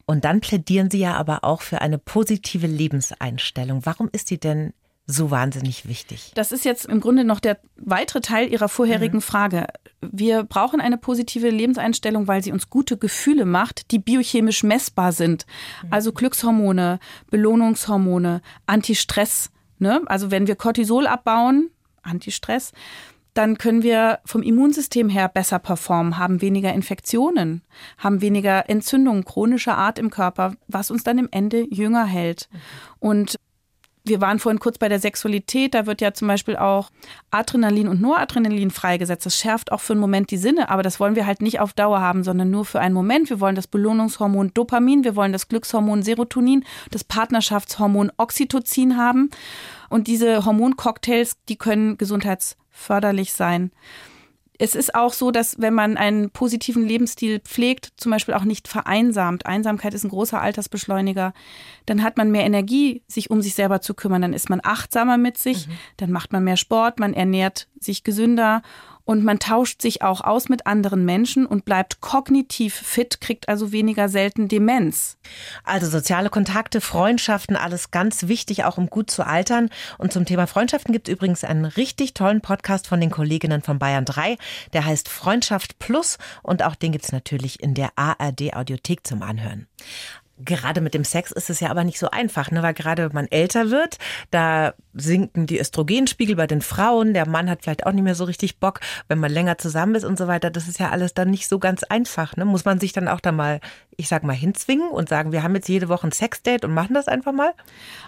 Und dann plädieren Sie ja aber auch für eine positive Lebenseinstellung. Warum ist die denn so wahnsinnig wichtig? Das ist jetzt im Grunde noch der weitere Teil Ihrer vorherigen mhm. Frage. Wir brauchen eine positive Lebenseinstellung, weil sie uns gute Gefühle macht, die biochemisch messbar sind. Mhm. Also Glückshormone, Belohnungshormone, Antistress. Ne? Also wenn wir Cortisol abbauen, Antistress, dann können wir vom Immunsystem her besser performen, haben weniger Infektionen, haben weniger Entzündungen chronischer Art im Körper, was uns dann im Ende jünger hält. Und wir waren vorhin kurz bei der Sexualität, da wird ja zum Beispiel auch Adrenalin und Noradrenalin freigesetzt. Das schärft auch für einen Moment die Sinne, aber das wollen wir halt nicht auf Dauer haben, sondern nur für einen Moment. Wir wollen das Belohnungshormon Dopamin, wir wollen das Glückshormon Serotonin, das Partnerschaftshormon Oxytocin haben. Und diese Hormoncocktails, die können gesundheitsförderlich sein. Es ist auch so, dass wenn man einen positiven Lebensstil pflegt, zum Beispiel auch nicht vereinsamt, Einsamkeit ist ein großer Altersbeschleuniger, dann hat man mehr Energie, sich um sich selber zu kümmern, dann ist man achtsamer mit sich, mhm. dann macht man mehr Sport, man ernährt sich gesünder und man tauscht sich auch aus mit anderen Menschen und bleibt kognitiv fit, kriegt also weniger selten Demenz. Also soziale Kontakte, Freundschaften, alles ganz wichtig, auch um gut zu altern. Und zum Thema Freundschaften gibt es übrigens einen richtig tollen Podcast von den Kolleginnen von Bayern 3. Der heißt Freundschaft Plus und auch den gibt es natürlich in der ARD Audiothek zum Anhören. Gerade mit dem Sex ist es ja aber nicht so einfach, ne? weil gerade man älter wird, da sinken die Östrogenspiegel bei den Frauen, der Mann hat vielleicht auch nicht mehr so richtig Bock, wenn man länger zusammen ist und so weiter. Das ist ja alles dann nicht so ganz einfach. Ne? Muss man sich dann auch da mal, ich sag mal, hinzwingen und sagen, wir haben jetzt jede Woche ein Sexdate und machen das einfach mal?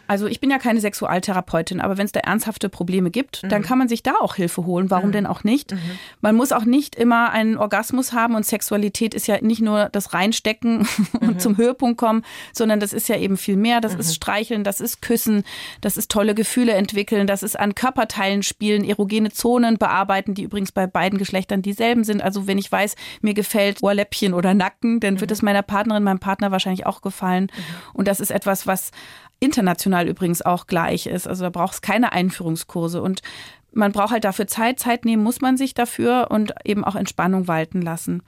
Also ich bin ja keine Sexualtherapeutin, aber wenn es da ernsthafte Probleme gibt, mhm. dann kann man sich da auch Hilfe holen. Warum mhm. denn auch nicht? Mhm. Man muss auch nicht immer einen Orgasmus haben und Sexualität ist ja nicht nur das Reinstecken und mhm. zum Höhepunkt kommen haben, sondern das ist ja eben viel mehr. Das mhm. ist Streicheln, das ist Küssen, das ist tolle Gefühle entwickeln, das ist an Körperteilen spielen, erogene Zonen bearbeiten, die übrigens bei beiden Geschlechtern dieselben sind. Also wenn ich weiß, mir gefällt Ohrläppchen oder Nacken, dann wird mhm. es meiner Partnerin, meinem Partner wahrscheinlich auch gefallen. Mhm. Und das ist etwas, was international übrigens auch gleich ist. Also da braucht es keine Einführungskurse. Und man braucht halt dafür Zeit. Zeit nehmen muss man sich dafür und eben auch Entspannung walten lassen.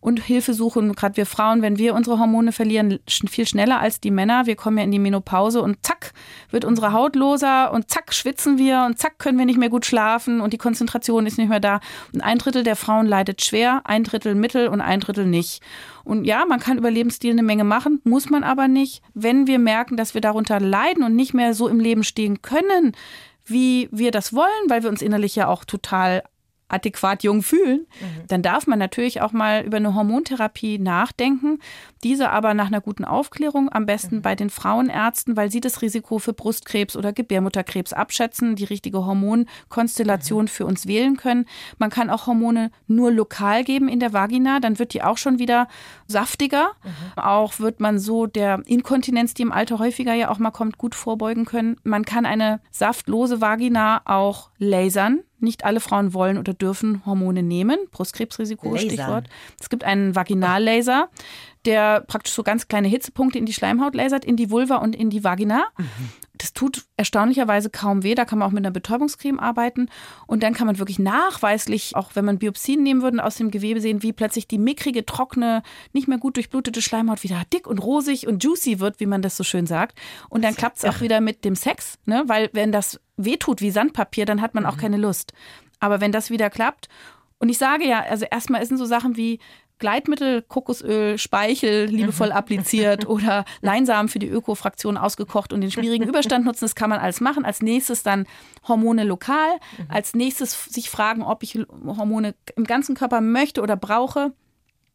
Und Hilfe suchen, gerade wir Frauen, wenn wir unsere Hormone verlieren, viel schneller als die Männer. Wir kommen ja in die Menopause und zack, wird unsere Haut loser und zack, schwitzen wir und zack, können wir nicht mehr gut schlafen und die Konzentration ist nicht mehr da. Und ein Drittel der Frauen leidet schwer, ein Drittel mittel und ein Drittel nicht. Und ja, man kann über Lebensstil eine Menge machen, muss man aber nicht. Wenn wir merken, dass wir darunter leiden und nicht mehr so im Leben stehen können, wie wir das wollen, weil wir uns innerlich ja auch total adäquat jung fühlen, mhm. dann darf man natürlich auch mal über eine Hormontherapie nachdenken. Diese aber nach einer guten Aufklärung, am besten mhm. bei den Frauenärzten, weil sie das Risiko für Brustkrebs oder Gebärmutterkrebs abschätzen, die richtige Hormonkonstellation mhm. für uns wählen können. Man kann auch Hormone nur lokal geben in der Vagina, dann wird die auch schon wieder saftiger. Mhm. Auch wird man so der Inkontinenz, die im Alter häufiger ja auch mal kommt, gut vorbeugen können. Man kann eine saftlose Vagina auch lasern. Nicht alle Frauen wollen oder dürfen Hormone nehmen. Brustkrebsrisiko, Laser. Stichwort. Es gibt einen Vaginallaser, der praktisch so ganz kleine Hitzepunkte in die Schleimhaut lasert, in die Vulva und in die Vagina. Mhm. Das tut erstaunlicherweise kaum weh. Da kann man auch mit einer Betäubungscreme arbeiten. Und dann kann man wirklich nachweislich, auch wenn man Biopsien nehmen würde, aus dem Gewebe sehen, wie plötzlich die mickrige, trockene, nicht mehr gut durchblutete Schleimhaut wieder dick und rosig und juicy wird, wie man das so schön sagt. Und dann klappt es auch wieder mit dem Sex, ne? weil wenn das wehtut wie Sandpapier, dann hat man auch mhm. keine Lust. Aber wenn das wieder klappt und ich sage ja, also erstmal sind so Sachen wie Gleitmittel, Kokosöl, Speichel liebevoll appliziert oder Leinsamen für die Ökofraktion ausgekocht und den schwierigen Überstand nutzen. Das kann man alles machen. Als nächstes dann Hormone lokal. Mhm. Als nächstes sich fragen, ob ich Hormone im ganzen Körper möchte oder brauche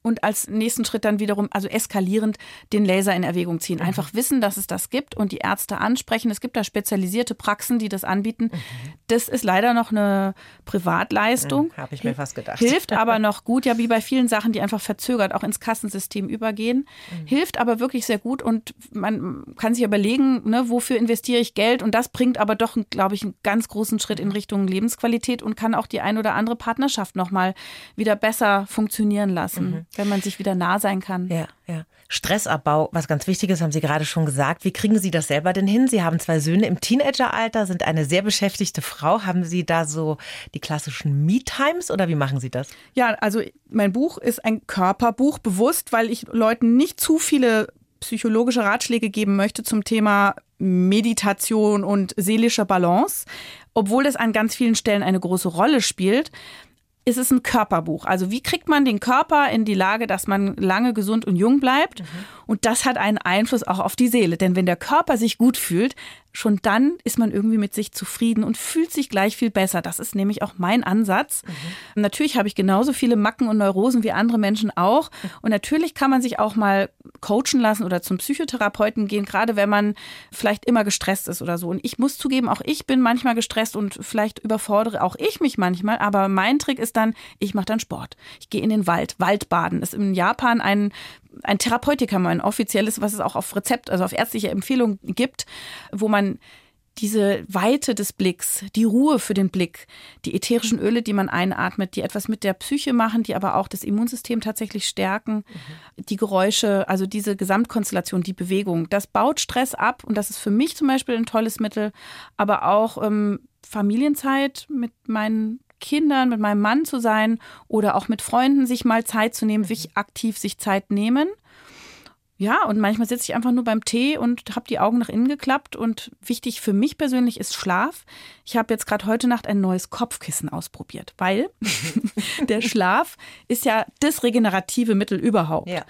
und als nächsten Schritt dann wiederum, also eskalierend, den Laser in Erwägung ziehen. Mhm. Einfach wissen, dass es das gibt und die Ärzte ansprechen. Es gibt da spezialisierte Praxen, die das anbieten. Mhm. Das ist leider noch eine Privatleistung. Mhm, Habe ich mir fast gedacht. Hilft aber noch gut, ja, wie bei vielen Sachen, die einfach verzögert auch ins Kassensystem übergehen. Mhm. Hilft aber wirklich sehr gut und man kann sich überlegen, ne, wofür investiere ich Geld und das bringt aber doch, glaube ich, einen ganz großen Schritt in Richtung Lebensqualität und kann auch die ein oder andere Partnerschaft nochmal wieder besser funktionieren lassen. Wenn man sich wieder nah sein kann. Ja, ja. Stressabbau, was ganz wichtig ist, haben Sie gerade schon gesagt. Wie kriegen Sie das selber denn hin? Sie haben zwei Söhne im Teenageralter, sind eine sehr beschäftigte Frau. Haben Sie da so die klassischen Me-Times oder wie machen Sie das? Ja, also mein Buch ist ein Körperbuch, bewusst, weil ich Leuten nicht zu viele psychologische Ratschläge geben möchte zum Thema Meditation und seelischer Balance, obwohl das an ganz vielen Stellen eine große Rolle spielt ist es ein Körperbuch. Also wie kriegt man den Körper in die Lage, dass man lange gesund und jung bleibt? Mhm. Und das hat einen Einfluss auch auf die Seele. Denn wenn der Körper sich gut fühlt, schon dann ist man irgendwie mit sich zufrieden und fühlt sich gleich viel besser. Das ist nämlich auch mein Ansatz. Mhm. Natürlich habe ich genauso viele Macken und Neurosen wie andere Menschen auch. Und natürlich kann man sich auch mal coachen lassen oder zum Psychotherapeuten gehen, gerade wenn man vielleicht immer gestresst ist oder so. Und ich muss zugeben, auch ich bin manchmal gestresst und vielleicht überfordere auch ich mich manchmal. Aber mein Trick ist dann, ich mache dann Sport. Ich gehe in den Wald, Waldbaden. Ist in Japan ein ein Therapeutikum, ein offizielles, was es auch auf Rezept, also auf ärztliche Empfehlung gibt, wo man diese Weite des Blicks, die Ruhe für den Blick, die ätherischen Öle, die man einatmet, die etwas mit der Psyche machen, die aber auch das Immunsystem tatsächlich stärken, mhm. die Geräusche, also diese Gesamtkonstellation, die Bewegung, das baut Stress ab und das ist für mich zum Beispiel ein tolles Mittel, aber auch ähm, Familienzeit mit meinen Kindern, mit meinem Mann zu sein oder auch mit Freunden sich mal Zeit zu nehmen, wirklich aktiv sich Zeit nehmen. Ja, und manchmal sitze ich einfach nur beim Tee und habe die Augen nach innen geklappt. Und wichtig für mich persönlich ist Schlaf. Ich habe jetzt gerade heute Nacht ein neues Kopfkissen ausprobiert, weil der Schlaf ist ja das regenerative Mittel überhaupt. Ja.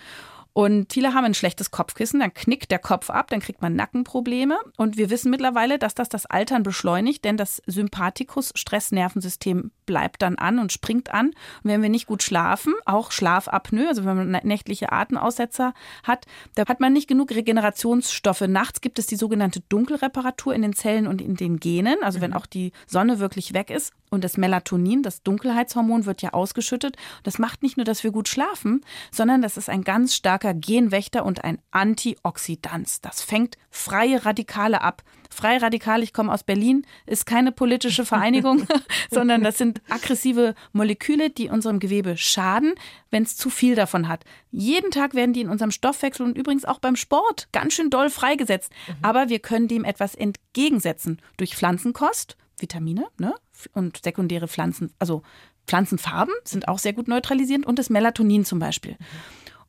Und viele haben ein schlechtes Kopfkissen, dann knickt der Kopf ab, dann kriegt man Nackenprobleme. Und wir wissen mittlerweile, dass das das Altern beschleunigt, denn das Sympathikus-Stressnervensystem bleibt dann an und springt an. Und wenn wir nicht gut schlafen, auch Schlafapnoe, also wenn man nächtliche Atemaussetzer hat, da hat man nicht genug Regenerationsstoffe. Nachts gibt es die sogenannte Dunkelreparatur in den Zellen und in den Genen, also wenn mhm. auch die Sonne wirklich weg ist. Und das Melatonin, das Dunkelheitshormon, wird ja ausgeschüttet. Das macht nicht nur, dass wir gut schlafen, sondern das ist ein ganz starker Genwächter und ein Antioxidant. Das fängt freie Radikale ab. Freie Radikale, ich komme aus Berlin, ist keine politische Vereinigung, sondern das sind aggressive Moleküle, die unserem Gewebe schaden, wenn es zu viel davon hat. Jeden Tag werden die in unserem Stoffwechsel und übrigens auch beim Sport ganz schön doll freigesetzt. Mhm. Aber wir können dem etwas entgegensetzen durch Pflanzenkost, Vitamine, ne? und sekundäre Pflanzen, also Pflanzenfarben sind auch sehr gut neutralisierend und das Melatonin zum Beispiel.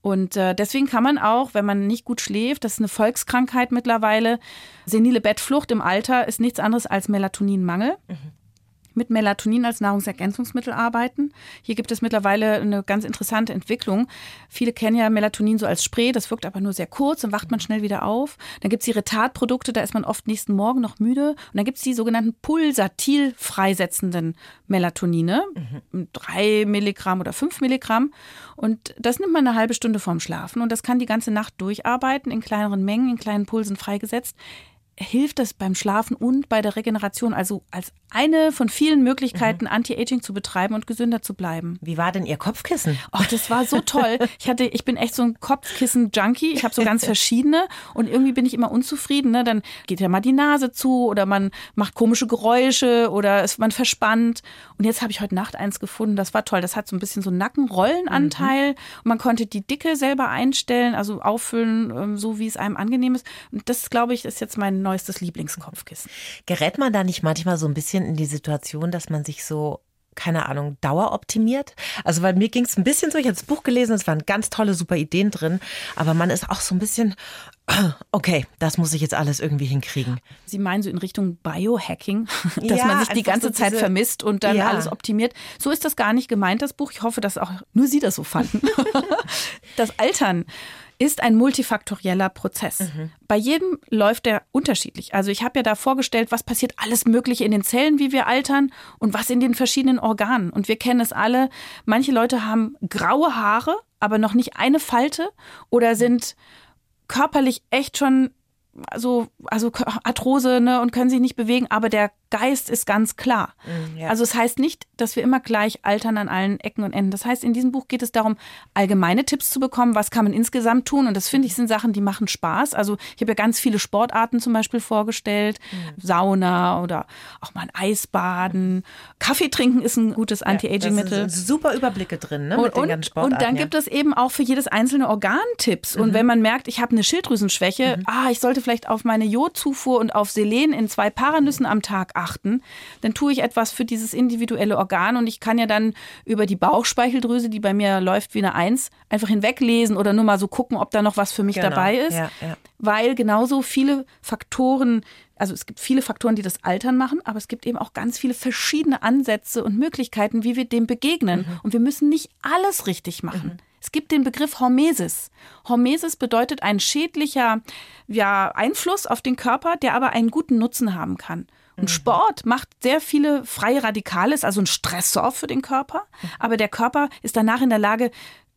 Und äh, deswegen kann man auch, wenn man nicht gut schläft, das ist eine Volkskrankheit mittlerweile, senile Bettflucht im Alter ist nichts anderes als Melatoninmangel. Mhm mit Melatonin als Nahrungsergänzungsmittel arbeiten. Hier gibt es mittlerweile eine ganz interessante Entwicklung. Viele kennen ja Melatonin so als Spray, das wirkt aber nur sehr kurz, dann wacht man schnell wieder auf. Dann gibt es die Retardprodukte, da ist man oft nächsten Morgen noch müde. Und dann gibt es die sogenannten pulsatil freisetzenden Melatonine, mhm. drei Milligramm oder fünf Milligramm. Und das nimmt man eine halbe Stunde vorm Schlafen und das kann die ganze Nacht durcharbeiten, in kleineren Mengen, in kleinen Pulsen freigesetzt hilft das beim Schlafen und bei der Regeneration, also als eine von vielen Möglichkeiten, mhm. Anti-Aging zu betreiben und gesünder zu bleiben. Wie war denn Ihr Kopfkissen? Oh, das war so toll. Ich hatte, ich bin echt so ein Kopfkissen-Junkie. Ich habe so ganz verschiedene und irgendwie bin ich immer unzufrieden. Ne? Dann geht ja mal die Nase zu oder man macht komische Geräusche oder ist man verspannt. Und jetzt habe ich heute Nacht eins gefunden. Das war toll. Das hat so ein bisschen so einen Nackenrollenanteil mhm. und man konnte die Dicke selber einstellen, also auffüllen, ähm, so wie es einem angenehm ist. Und das, glaube ich, ist jetzt mein neues neuestes Lieblingskopfkissen. Gerät man da nicht manchmal so ein bisschen in die Situation, dass man sich so keine Ahnung, daueroptimiert. Also weil mir ging es ein bisschen so, ich habe das Buch gelesen, es waren ganz tolle, super Ideen drin, aber man ist auch so ein bisschen, okay, das muss ich jetzt alles irgendwie hinkriegen. Sie meinen so in Richtung Biohacking, dass ja, man sich die ganze so Zeit vermisst und dann ja. alles optimiert. So ist das gar nicht gemeint, das Buch. Ich hoffe, dass auch nur Sie das so fanden. das Altern ist ein multifaktorieller Prozess. Mhm. Bei jedem läuft der unterschiedlich. Also ich habe ja da vorgestellt, was passiert alles Mögliche in den Zellen, wie wir altern und was in den verschiedenen Organen. Und wir kennen es alle. Manche Leute haben graue Haare, aber noch nicht eine Falte oder sind körperlich echt schon so, also Arthrose ne, und können sich nicht bewegen, aber der Geist ist ganz klar. Mm, ja. Also es heißt nicht, dass wir immer gleich altern an allen Ecken und Enden. Das heißt, in diesem Buch geht es darum, allgemeine Tipps zu bekommen, was kann man insgesamt tun. Und das finde ich sind Sachen, die machen Spaß. Also ich habe ja ganz viele Sportarten zum Beispiel vorgestellt. Mhm. Sauna oder auch mal ein Eisbaden. Kaffee trinken ist ein gutes Anti-Aging-Mittel. Ja, super Überblicke drin, ne? Mit und, den ganzen Sportarten, und dann ja. gibt es eben auch für jedes einzelne Organ Tipps. Mhm. Und wenn man merkt, ich habe eine Schilddrüsenschwäche, mhm. ah, ich sollte vielleicht auf meine Jodzufuhr und auf Selen in zwei Paranüssen am Tag achten, dann tue ich etwas für dieses individuelle Organ und ich kann ja dann über die Bauchspeicheldrüse, die bei mir läuft wie eine Eins, einfach hinweglesen oder nur mal so gucken, ob da noch was für mich genau. dabei ist. Ja, ja. Weil genauso viele Faktoren, also es gibt viele Faktoren, die das Altern machen, aber es gibt eben auch ganz viele verschiedene Ansätze und Möglichkeiten, wie wir dem begegnen. Mhm. Und wir müssen nicht alles richtig machen. Mhm. Es gibt den Begriff Hormesis. Hormesis bedeutet ein schädlicher ja, Einfluss auf den Körper, der aber einen guten Nutzen haben kann. Und mhm. Sport macht sehr viele freie Radikale, ist also ein Stressor für den Körper. Mhm. Aber der Körper ist danach in der Lage,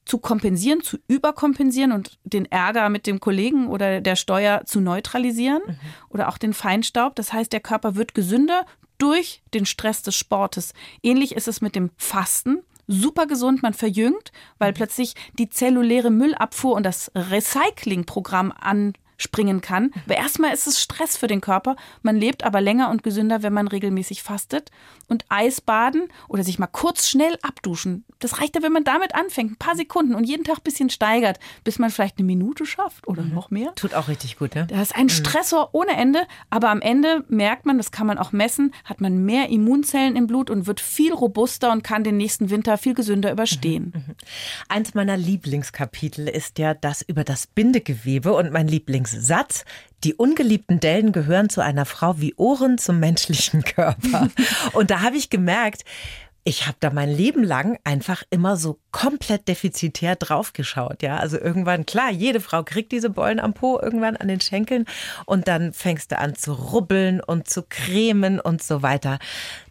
zu kompensieren, zu überkompensieren und den Ärger mit dem Kollegen oder der Steuer zu neutralisieren mhm. oder auch den Feinstaub. Das heißt, der Körper wird gesünder durch den Stress des Sportes. Ähnlich ist es mit dem Fasten super gesund, man verjüngt, weil mhm. plötzlich die zelluläre Müllabfuhr und das Recyclingprogramm an springen kann. Aber erstmal ist es Stress für den Körper. Man lebt aber länger und gesünder, wenn man regelmäßig fastet. Und Eisbaden oder sich mal kurz schnell abduschen. Das reicht ja, wenn man damit anfängt, ein paar Sekunden und jeden Tag ein bisschen steigert, bis man vielleicht eine Minute schafft oder mhm. noch mehr. Tut auch richtig gut, ne? Das ist ein mhm. Stressor ohne Ende. Aber am Ende merkt man, das kann man auch messen, hat man mehr Immunzellen im Blut und wird viel robuster und kann den nächsten Winter viel gesünder überstehen. Mhm. mhm. Eins meiner Lieblingskapitel ist ja das über das Bindegewebe und mein Lieblings Lieblingssatz. Die ungeliebten Dellen gehören zu einer Frau wie Ohren zum menschlichen Körper. Und da habe ich gemerkt, ich habe da mein Leben lang einfach immer so komplett defizitär draufgeschaut. Ja, also irgendwann, klar, jede Frau kriegt diese Beulen am Po irgendwann an den Schenkeln und dann fängst du an zu rubbeln und zu cremen und so weiter.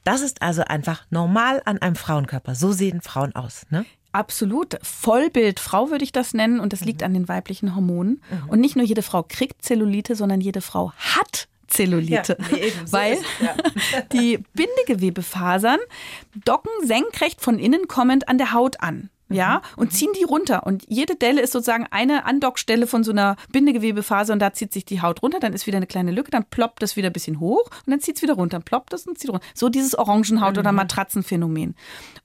Das ist also einfach normal an einem Frauenkörper. So sehen Frauen aus, ne? Absolut. Vollbildfrau würde ich das nennen und das liegt mhm. an den weiblichen Hormonen. Mhm. Und nicht nur jede Frau kriegt Zellulite, sondern jede Frau hat Zellulite. Ja, nee, so weil ja. die Bindegewebefasern docken senkrecht von innen kommend an der Haut an ja, mhm. und ziehen die runter. Und jede Delle ist sozusagen eine Andockstelle von so einer Bindegewebephase und da zieht sich die Haut runter, dann ist wieder eine kleine Lücke, dann ploppt das wieder ein bisschen hoch und dann zieht es wieder runter, dann ploppt das und zieht runter. So dieses Orangenhaut- mhm. oder Matratzenphänomen.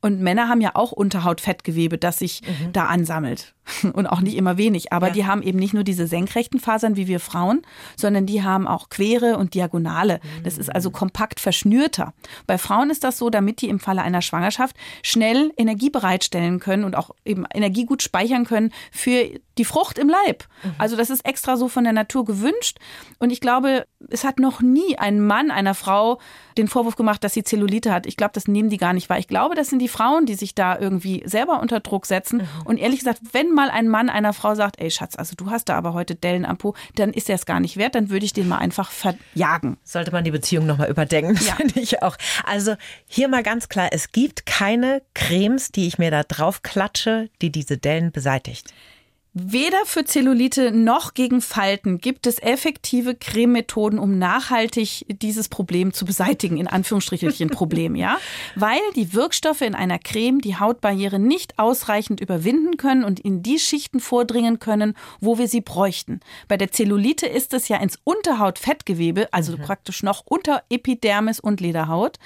Und Männer haben ja auch Unterhautfettgewebe, das sich mhm. da ansammelt. Und auch nicht immer wenig. Aber ja. die haben eben nicht nur diese senkrechten Fasern wie wir Frauen, sondern die haben auch quere und diagonale. Das ist also kompakt verschnürter. Bei Frauen ist das so, damit die im Falle einer Schwangerschaft schnell Energie bereitstellen können und auch eben Energie gut speichern können für die Frucht im Leib. Mhm. Also das ist extra so von der Natur gewünscht. Und ich glaube, es hat noch nie ein Mann einer Frau den Vorwurf gemacht, dass sie Zellulite hat. Ich glaube, das nehmen die gar nicht wahr. Ich glaube, das sind die Frauen, die sich da irgendwie selber unter Druck setzen. Mhm. Und ehrlich gesagt, wenn mal ein Mann einer Frau sagt, ey Schatz, also du hast da aber heute Dellen am Po, dann ist er es gar nicht wert, dann würde ich den mal einfach verjagen. Sollte man die Beziehung nochmal überdenken, ja. finde ich auch. Also hier mal ganz klar, es gibt keine Cremes, die ich mir da drauf klatsche, die diese Dellen beseitigt. Weder für Zellulite noch gegen Falten gibt es effektive Crememethoden, um nachhaltig dieses Problem zu beseitigen, in Anführungsstrichen Problem, ja? Weil die Wirkstoffe in einer Creme die Hautbarriere nicht ausreichend überwinden können und in die Schichten vordringen können, wo wir sie bräuchten. Bei der Zellulite ist es ja ins Unterhautfettgewebe, also mhm. praktisch noch unter Epidermis und Lederhaut.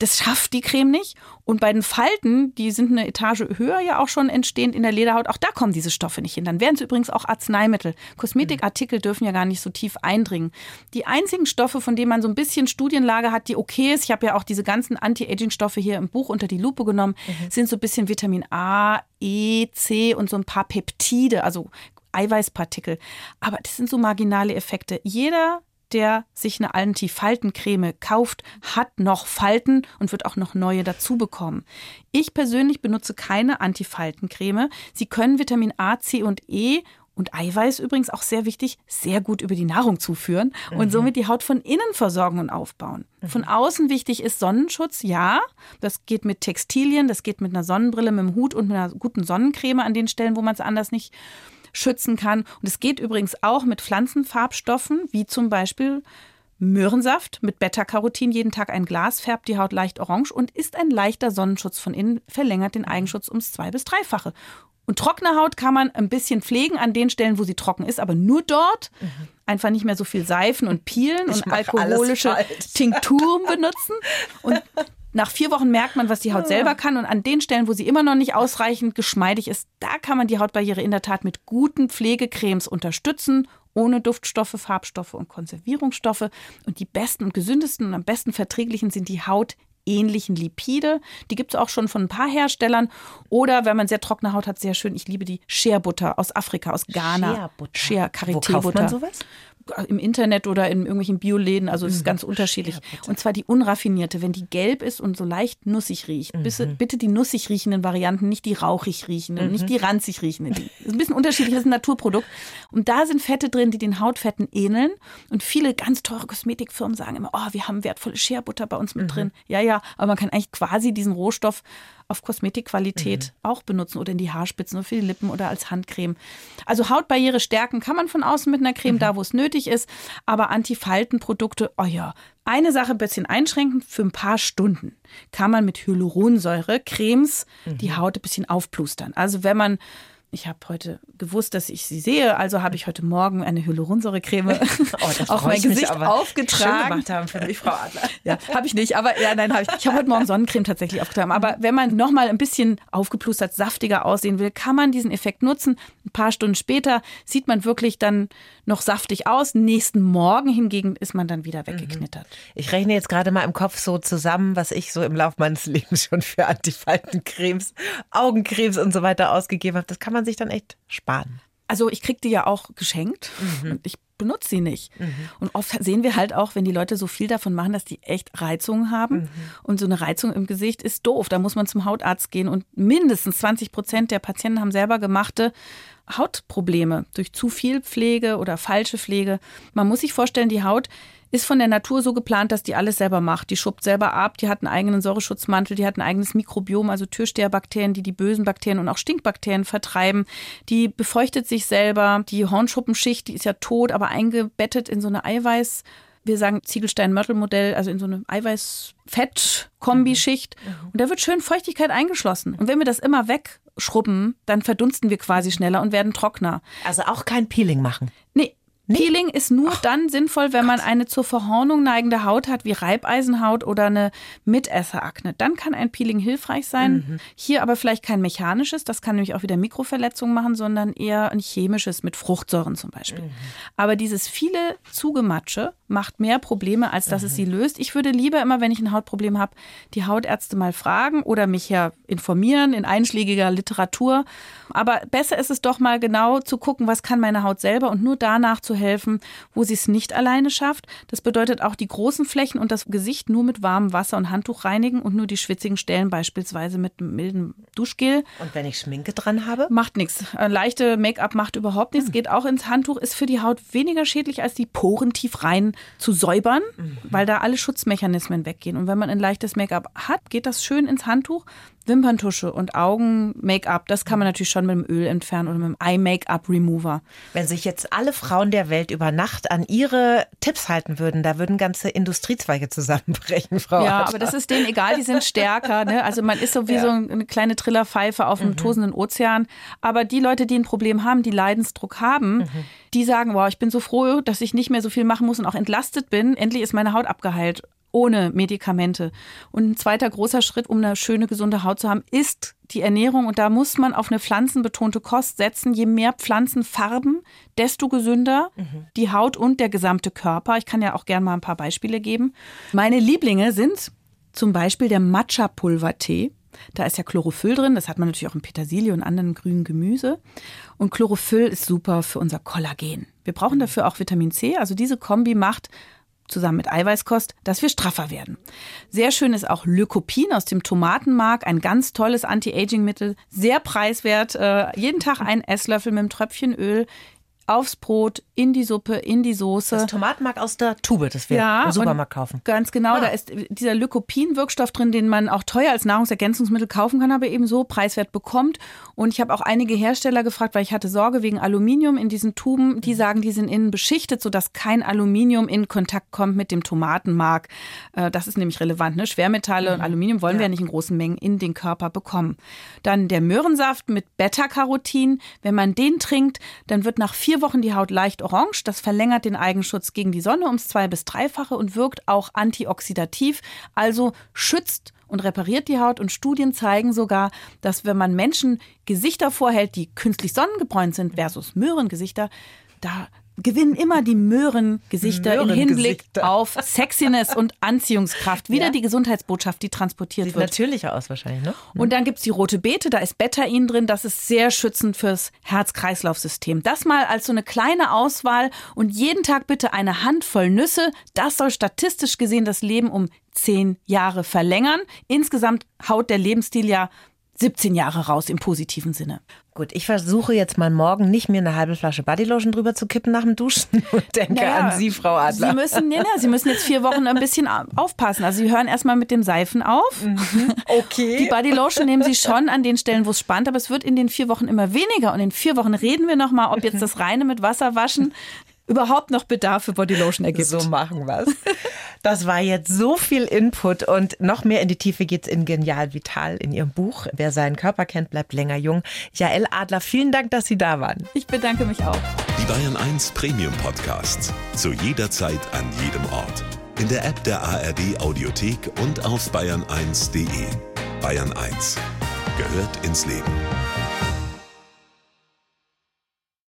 Das schafft die Creme nicht. Und bei den Falten, die sind eine Etage höher ja auch schon entstehend in der Lederhaut, auch da kommen diese Stoffe nicht hin. Dann wären es übrigens auch Arzneimittel. Kosmetikartikel dürfen ja gar nicht so tief eindringen. Die einzigen Stoffe, von denen man so ein bisschen Studienlage hat, die okay ist, ich habe ja auch diese ganzen Anti-Aging-Stoffe hier im Buch unter die Lupe genommen, mhm. sind so ein bisschen Vitamin A, E, C und so ein paar Peptide, also Eiweißpartikel. Aber das sind so marginale Effekte. Jeder der sich eine Anti-Faltencreme kauft, hat noch Falten und wird auch noch neue dazu bekommen. Ich persönlich benutze keine Anti-Faltencreme. Sie können Vitamin A, C und E und Eiweiß übrigens auch sehr wichtig, sehr gut über die Nahrung zuführen und mhm. somit die Haut von innen versorgen und aufbauen. Mhm. Von außen wichtig ist Sonnenschutz, ja. Das geht mit Textilien, das geht mit einer Sonnenbrille, mit dem Hut und mit einer guten Sonnencreme an den Stellen, wo man es anders nicht schützen kann. Und es geht übrigens auch mit Pflanzenfarbstoffen, wie zum Beispiel Möhrensaft mit Beta-Carotin jeden Tag ein Glas, färbt die Haut leicht orange und ist ein leichter Sonnenschutz von innen, verlängert den Eigenschutz ums zwei- bis dreifache. Und trockene Haut kann man ein bisschen pflegen an den Stellen, wo sie trocken ist, aber nur dort. Mhm. Einfach nicht mehr so viel Seifen und Peelen ich und alkoholische Tinkturen benutzen. Und nach vier Wochen merkt man, was die Haut selber kann. Und an den Stellen, wo sie immer noch nicht ausreichend geschmeidig ist, da kann man die Hautbarriere in der Tat mit guten Pflegecremes unterstützen, ohne Duftstoffe, Farbstoffe und Konservierungsstoffe. Und die besten und gesündesten und am besten verträglichen sind die Haut ähnlichen Lipide. Die gibt es auch schon von ein paar Herstellern. Oder wenn man sehr trockene Haut hat, sehr schön. Ich liebe die Shea-Butter aus Afrika, aus Ghana. Shea-Butter. Shea. Wo kauft man sowas? Im Internet oder in irgendwelchen Bioläden. Also es ist mhm. ganz unterschiedlich. Und zwar die unraffinierte, wenn die gelb ist und so leicht nussig riecht. Mhm. Bitte, die nussig riechenden Varianten, nicht die rauchig riechenden, mhm. nicht die ranzig riechenden. Das ist ein bisschen unterschiedlich, das ist ein Naturprodukt. Und da sind Fette drin, die den Hautfetten ähneln. Und viele ganz teure Kosmetikfirmen sagen immer, oh, wir haben wertvolle Shea-Butter bei uns mit mhm. drin. Ja, ja, aber man kann eigentlich quasi diesen Rohstoff auf Kosmetikqualität mhm. auch benutzen oder in die Haarspitzen oder für die Lippen oder als Handcreme. Also Hautbarriere stärken kann man von außen mit einer Creme, mhm. da wo es nötig ist, aber Antifaltenprodukte, oh ja, eine Sache ein bisschen einschränken, für ein paar Stunden kann man mit Hyaluronsäure Cremes mhm. die Haut ein bisschen aufplustern. Also wenn man ich habe heute gewusst, dass ich sie sehe, also habe ich heute Morgen eine Hyaluronsäurecreme oh, auf mein Gesicht aufgetragen. Schön gemacht haben für mich, Frau Adler. Ja, habe ich nicht, aber ja, nein, habe ich. Ich habe heute Morgen Sonnencreme tatsächlich aufgetragen. Aber wenn man noch mal ein bisschen aufgeplustert, saftiger aussehen will, kann man diesen Effekt nutzen. Ein paar Stunden später sieht man wirklich dann noch saftig aus. Nächsten Morgen hingegen ist man dann wieder weggeknittert. Ich rechne jetzt gerade mal im Kopf so zusammen, was ich so im Laufe meines Lebens schon für Antifaltencremes, Augencremes und so weiter ausgegeben habe. Das kann man sich dann echt sparen. Also ich kriege die ja auch geschenkt mhm. und ich benutze sie nicht. Mhm. Und oft sehen wir halt auch, wenn die Leute so viel davon machen, dass die echt Reizungen haben. Mhm. Und so eine Reizung im Gesicht ist doof. Da muss man zum Hautarzt gehen. Und mindestens 20 Prozent der Patienten haben selber gemachte Hautprobleme durch zu viel Pflege oder falsche Pflege. Man muss sich vorstellen, die Haut ist von der Natur so geplant, dass die alles selber macht. Die schuppt selber ab, die hat einen eigenen Säureschutzmantel, die hat ein eigenes Mikrobiom, also Türsteherbakterien, die die bösen Bakterien und auch Stinkbakterien vertreiben. Die befeuchtet sich selber. Die Hornschuppenschicht, die ist ja tot, aber eingebettet in so eine Eiweiß wir sagen Ziegelstein-Mörtel-Modell, also in so eine Eiweiß-Fett-Kombischicht. Mhm. Und da wird schön Feuchtigkeit eingeschlossen. Und wenn wir das immer wegschrubben, dann verdunsten wir quasi schneller und werden trockener. Also auch kein Peeling machen. Nee, Peeling ist nur Ach, dann sinnvoll, wenn man eine zur Verhornung neigende Haut hat, wie Reibeisenhaut oder eine Mitesserakne. Dann kann ein Peeling hilfreich sein. Mhm. Hier aber vielleicht kein mechanisches, das kann nämlich auch wieder Mikroverletzungen machen, sondern eher ein chemisches mit Fruchtsäuren zum Beispiel. Mhm. Aber dieses viele Zugematsche macht mehr Probleme, als dass mhm. es sie löst. Ich würde lieber immer, wenn ich ein Hautproblem habe, die Hautärzte mal fragen oder mich ja informieren in einschlägiger Literatur. Aber besser ist es doch mal genau zu gucken, was kann meine Haut selber und nur danach zu helfen, wo sie es nicht alleine schafft. Das bedeutet auch die großen Flächen und das Gesicht nur mit warmem Wasser und Handtuch reinigen und nur die schwitzigen Stellen beispielsweise mit milden Duschgel. Und wenn ich Schminke dran habe? Macht nichts. Äh, leichte Make-up macht überhaupt nichts. Hm. Geht auch ins Handtuch, ist für die Haut weniger schädlich, als die Poren tief rein zu säubern, mhm. weil da alle Schutzmechanismen weggehen. Und wenn man ein leichtes Make-up hat, geht das schön ins Handtuch. Wimperntusche und Augen-Make-up, das kann man natürlich schon mit dem Öl entfernen oder mit dem Eye-Make-up-Remover. Wenn sich jetzt alle Frauen der Welt über Nacht an ihre Tipps halten würden, da würden ganze Industriezweige zusammenbrechen, Frau. Ja, Adler. aber das ist denen egal, die sind stärker. Ne? Also man ist so wie ja. so eine kleine Trillerpfeife auf einem mhm. tosenden Ozean. Aber die Leute, die ein Problem haben, die Leidensdruck haben, mhm. die sagen, wow, ich bin so froh, dass ich nicht mehr so viel machen muss und auch entlastet bin. Endlich ist meine Haut abgeheilt. Ohne Medikamente. Und ein zweiter großer Schritt, um eine schöne, gesunde Haut zu haben, ist die Ernährung. Und da muss man auf eine pflanzenbetonte Kost setzen. Je mehr Pflanzenfarben, desto gesünder mhm. die Haut und der gesamte Körper. Ich kann ja auch gerne mal ein paar Beispiele geben. Meine Lieblinge sind zum Beispiel der Matcha-Pulvertee. Da ist ja Chlorophyll drin, das hat man natürlich auch in Petersilie und anderen grünen Gemüse. Und Chlorophyll ist super für unser Kollagen. Wir brauchen dafür auch Vitamin C. Also diese Kombi macht zusammen mit Eiweißkost, dass wir straffer werden. Sehr schön ist auch Lycopin aus dem Tomatenmark, ein ganz tolles Anti-Aging-Mittel, sehr preiswert. Äh, jeden Tag ein Esslöffel mit einem Tröpfchen Öl aufs Brot, in die Suppe, in die Soße. Das Tomatenmark aus der Tube, das wir ja, im Supermarkt kaufen. Ganz genau, ah. da ist dieser Lycopin-Wirkstoff drin, den man auch teuer als Nahrungsergänzungsmittel kaufen kann, aber eben so preiswert bekommt. Und ich habe auch einige Hersteller gefragt, weil ich hatte Sorge wegen Aluminium in diesen Tuben. Die sagen, die sind innen beschichtet, sodass kein Aluminium in Kontakt kommt mit dem Tomatenmark. Äh, das ist nämlich relevant. Ne? Schwermetalle mhm. und Aluminium wollen ja. wir ja nicht in großen Mengen in den Körper bekommen. Dann der Möhrensaft mit Beta-Carotin. Wenn man den trinkt, dann wird nach vier Wochen die Haut leicht orange. Das verlängert den Eigenschutz gegen die Sonne ums zwei- bis dreifache und wirkt auch antioxidativ, also schützt und repariert die Haut. Und Studien zeigen sogar, dass wenn man Menschen Gesichter vorhält, die künstlich sonnengebräunt sind versus Möhrengesichter, da gewinnen immer die Möhrengesichter Möhren im Hinblick auf Sexiness und Anziehungskraft. Wieder ja. die Gesundheitsbotschaft, die transportiert Sieht wird. natürlicher aus wahrscheinlich, ne? Und dann gibt es die rote Beete, da ist Betain drin, das ist sehr schützend fürs Herz-Kreislauf-System. Das mal als so eine kleine Auswahl und jeden Tag bitte eine Handvoll Nüsse. Das soll statistisch gesehen das Leben um zehn Jahre verlängern. Insgesamt haut der Lebensstil ja 17 Jahre raus im positiven Sinne. Gut, ich versuche jetzt mal morgen nicht mir eine halbe Flasche Bodylotion drüber zu kippen nach dem Duschen und denke naja, an Sie, Frau Adler. Sie müssen, ja, Sie müssen jetzt vier Wochen ein bisschen aufpassen. Also Sie hören erstmal mit dem Seifen auf. Mhm. Okay. Die Bodylotion nehmen Sie schon an den Stellen, wo es spannt, aber es wird in den vier Wochen immer weniger. Und in vier Wochen reden wir nochmal, ob jetzt das reine mit Wasser waschen überhaupt noch Bedarf für Bodylotion ergibt. So machen wir es. Das war jetzt so viel Input und noch mehr in die Tiefe geht's in Genial Vital in Ihrem Buch. Wer seinen Körper kennt, bleibt länger jung. Jael Adler, vielen Dank, dass Sie da waren. Ich bedanke mich auch. Die Bayern 1 Premium Podcasts. Zu jeder Zeit, an jedem Ort. In der App der ARD Audiothek und auf bayern1.de. Bayern 1 gehört ins Leben.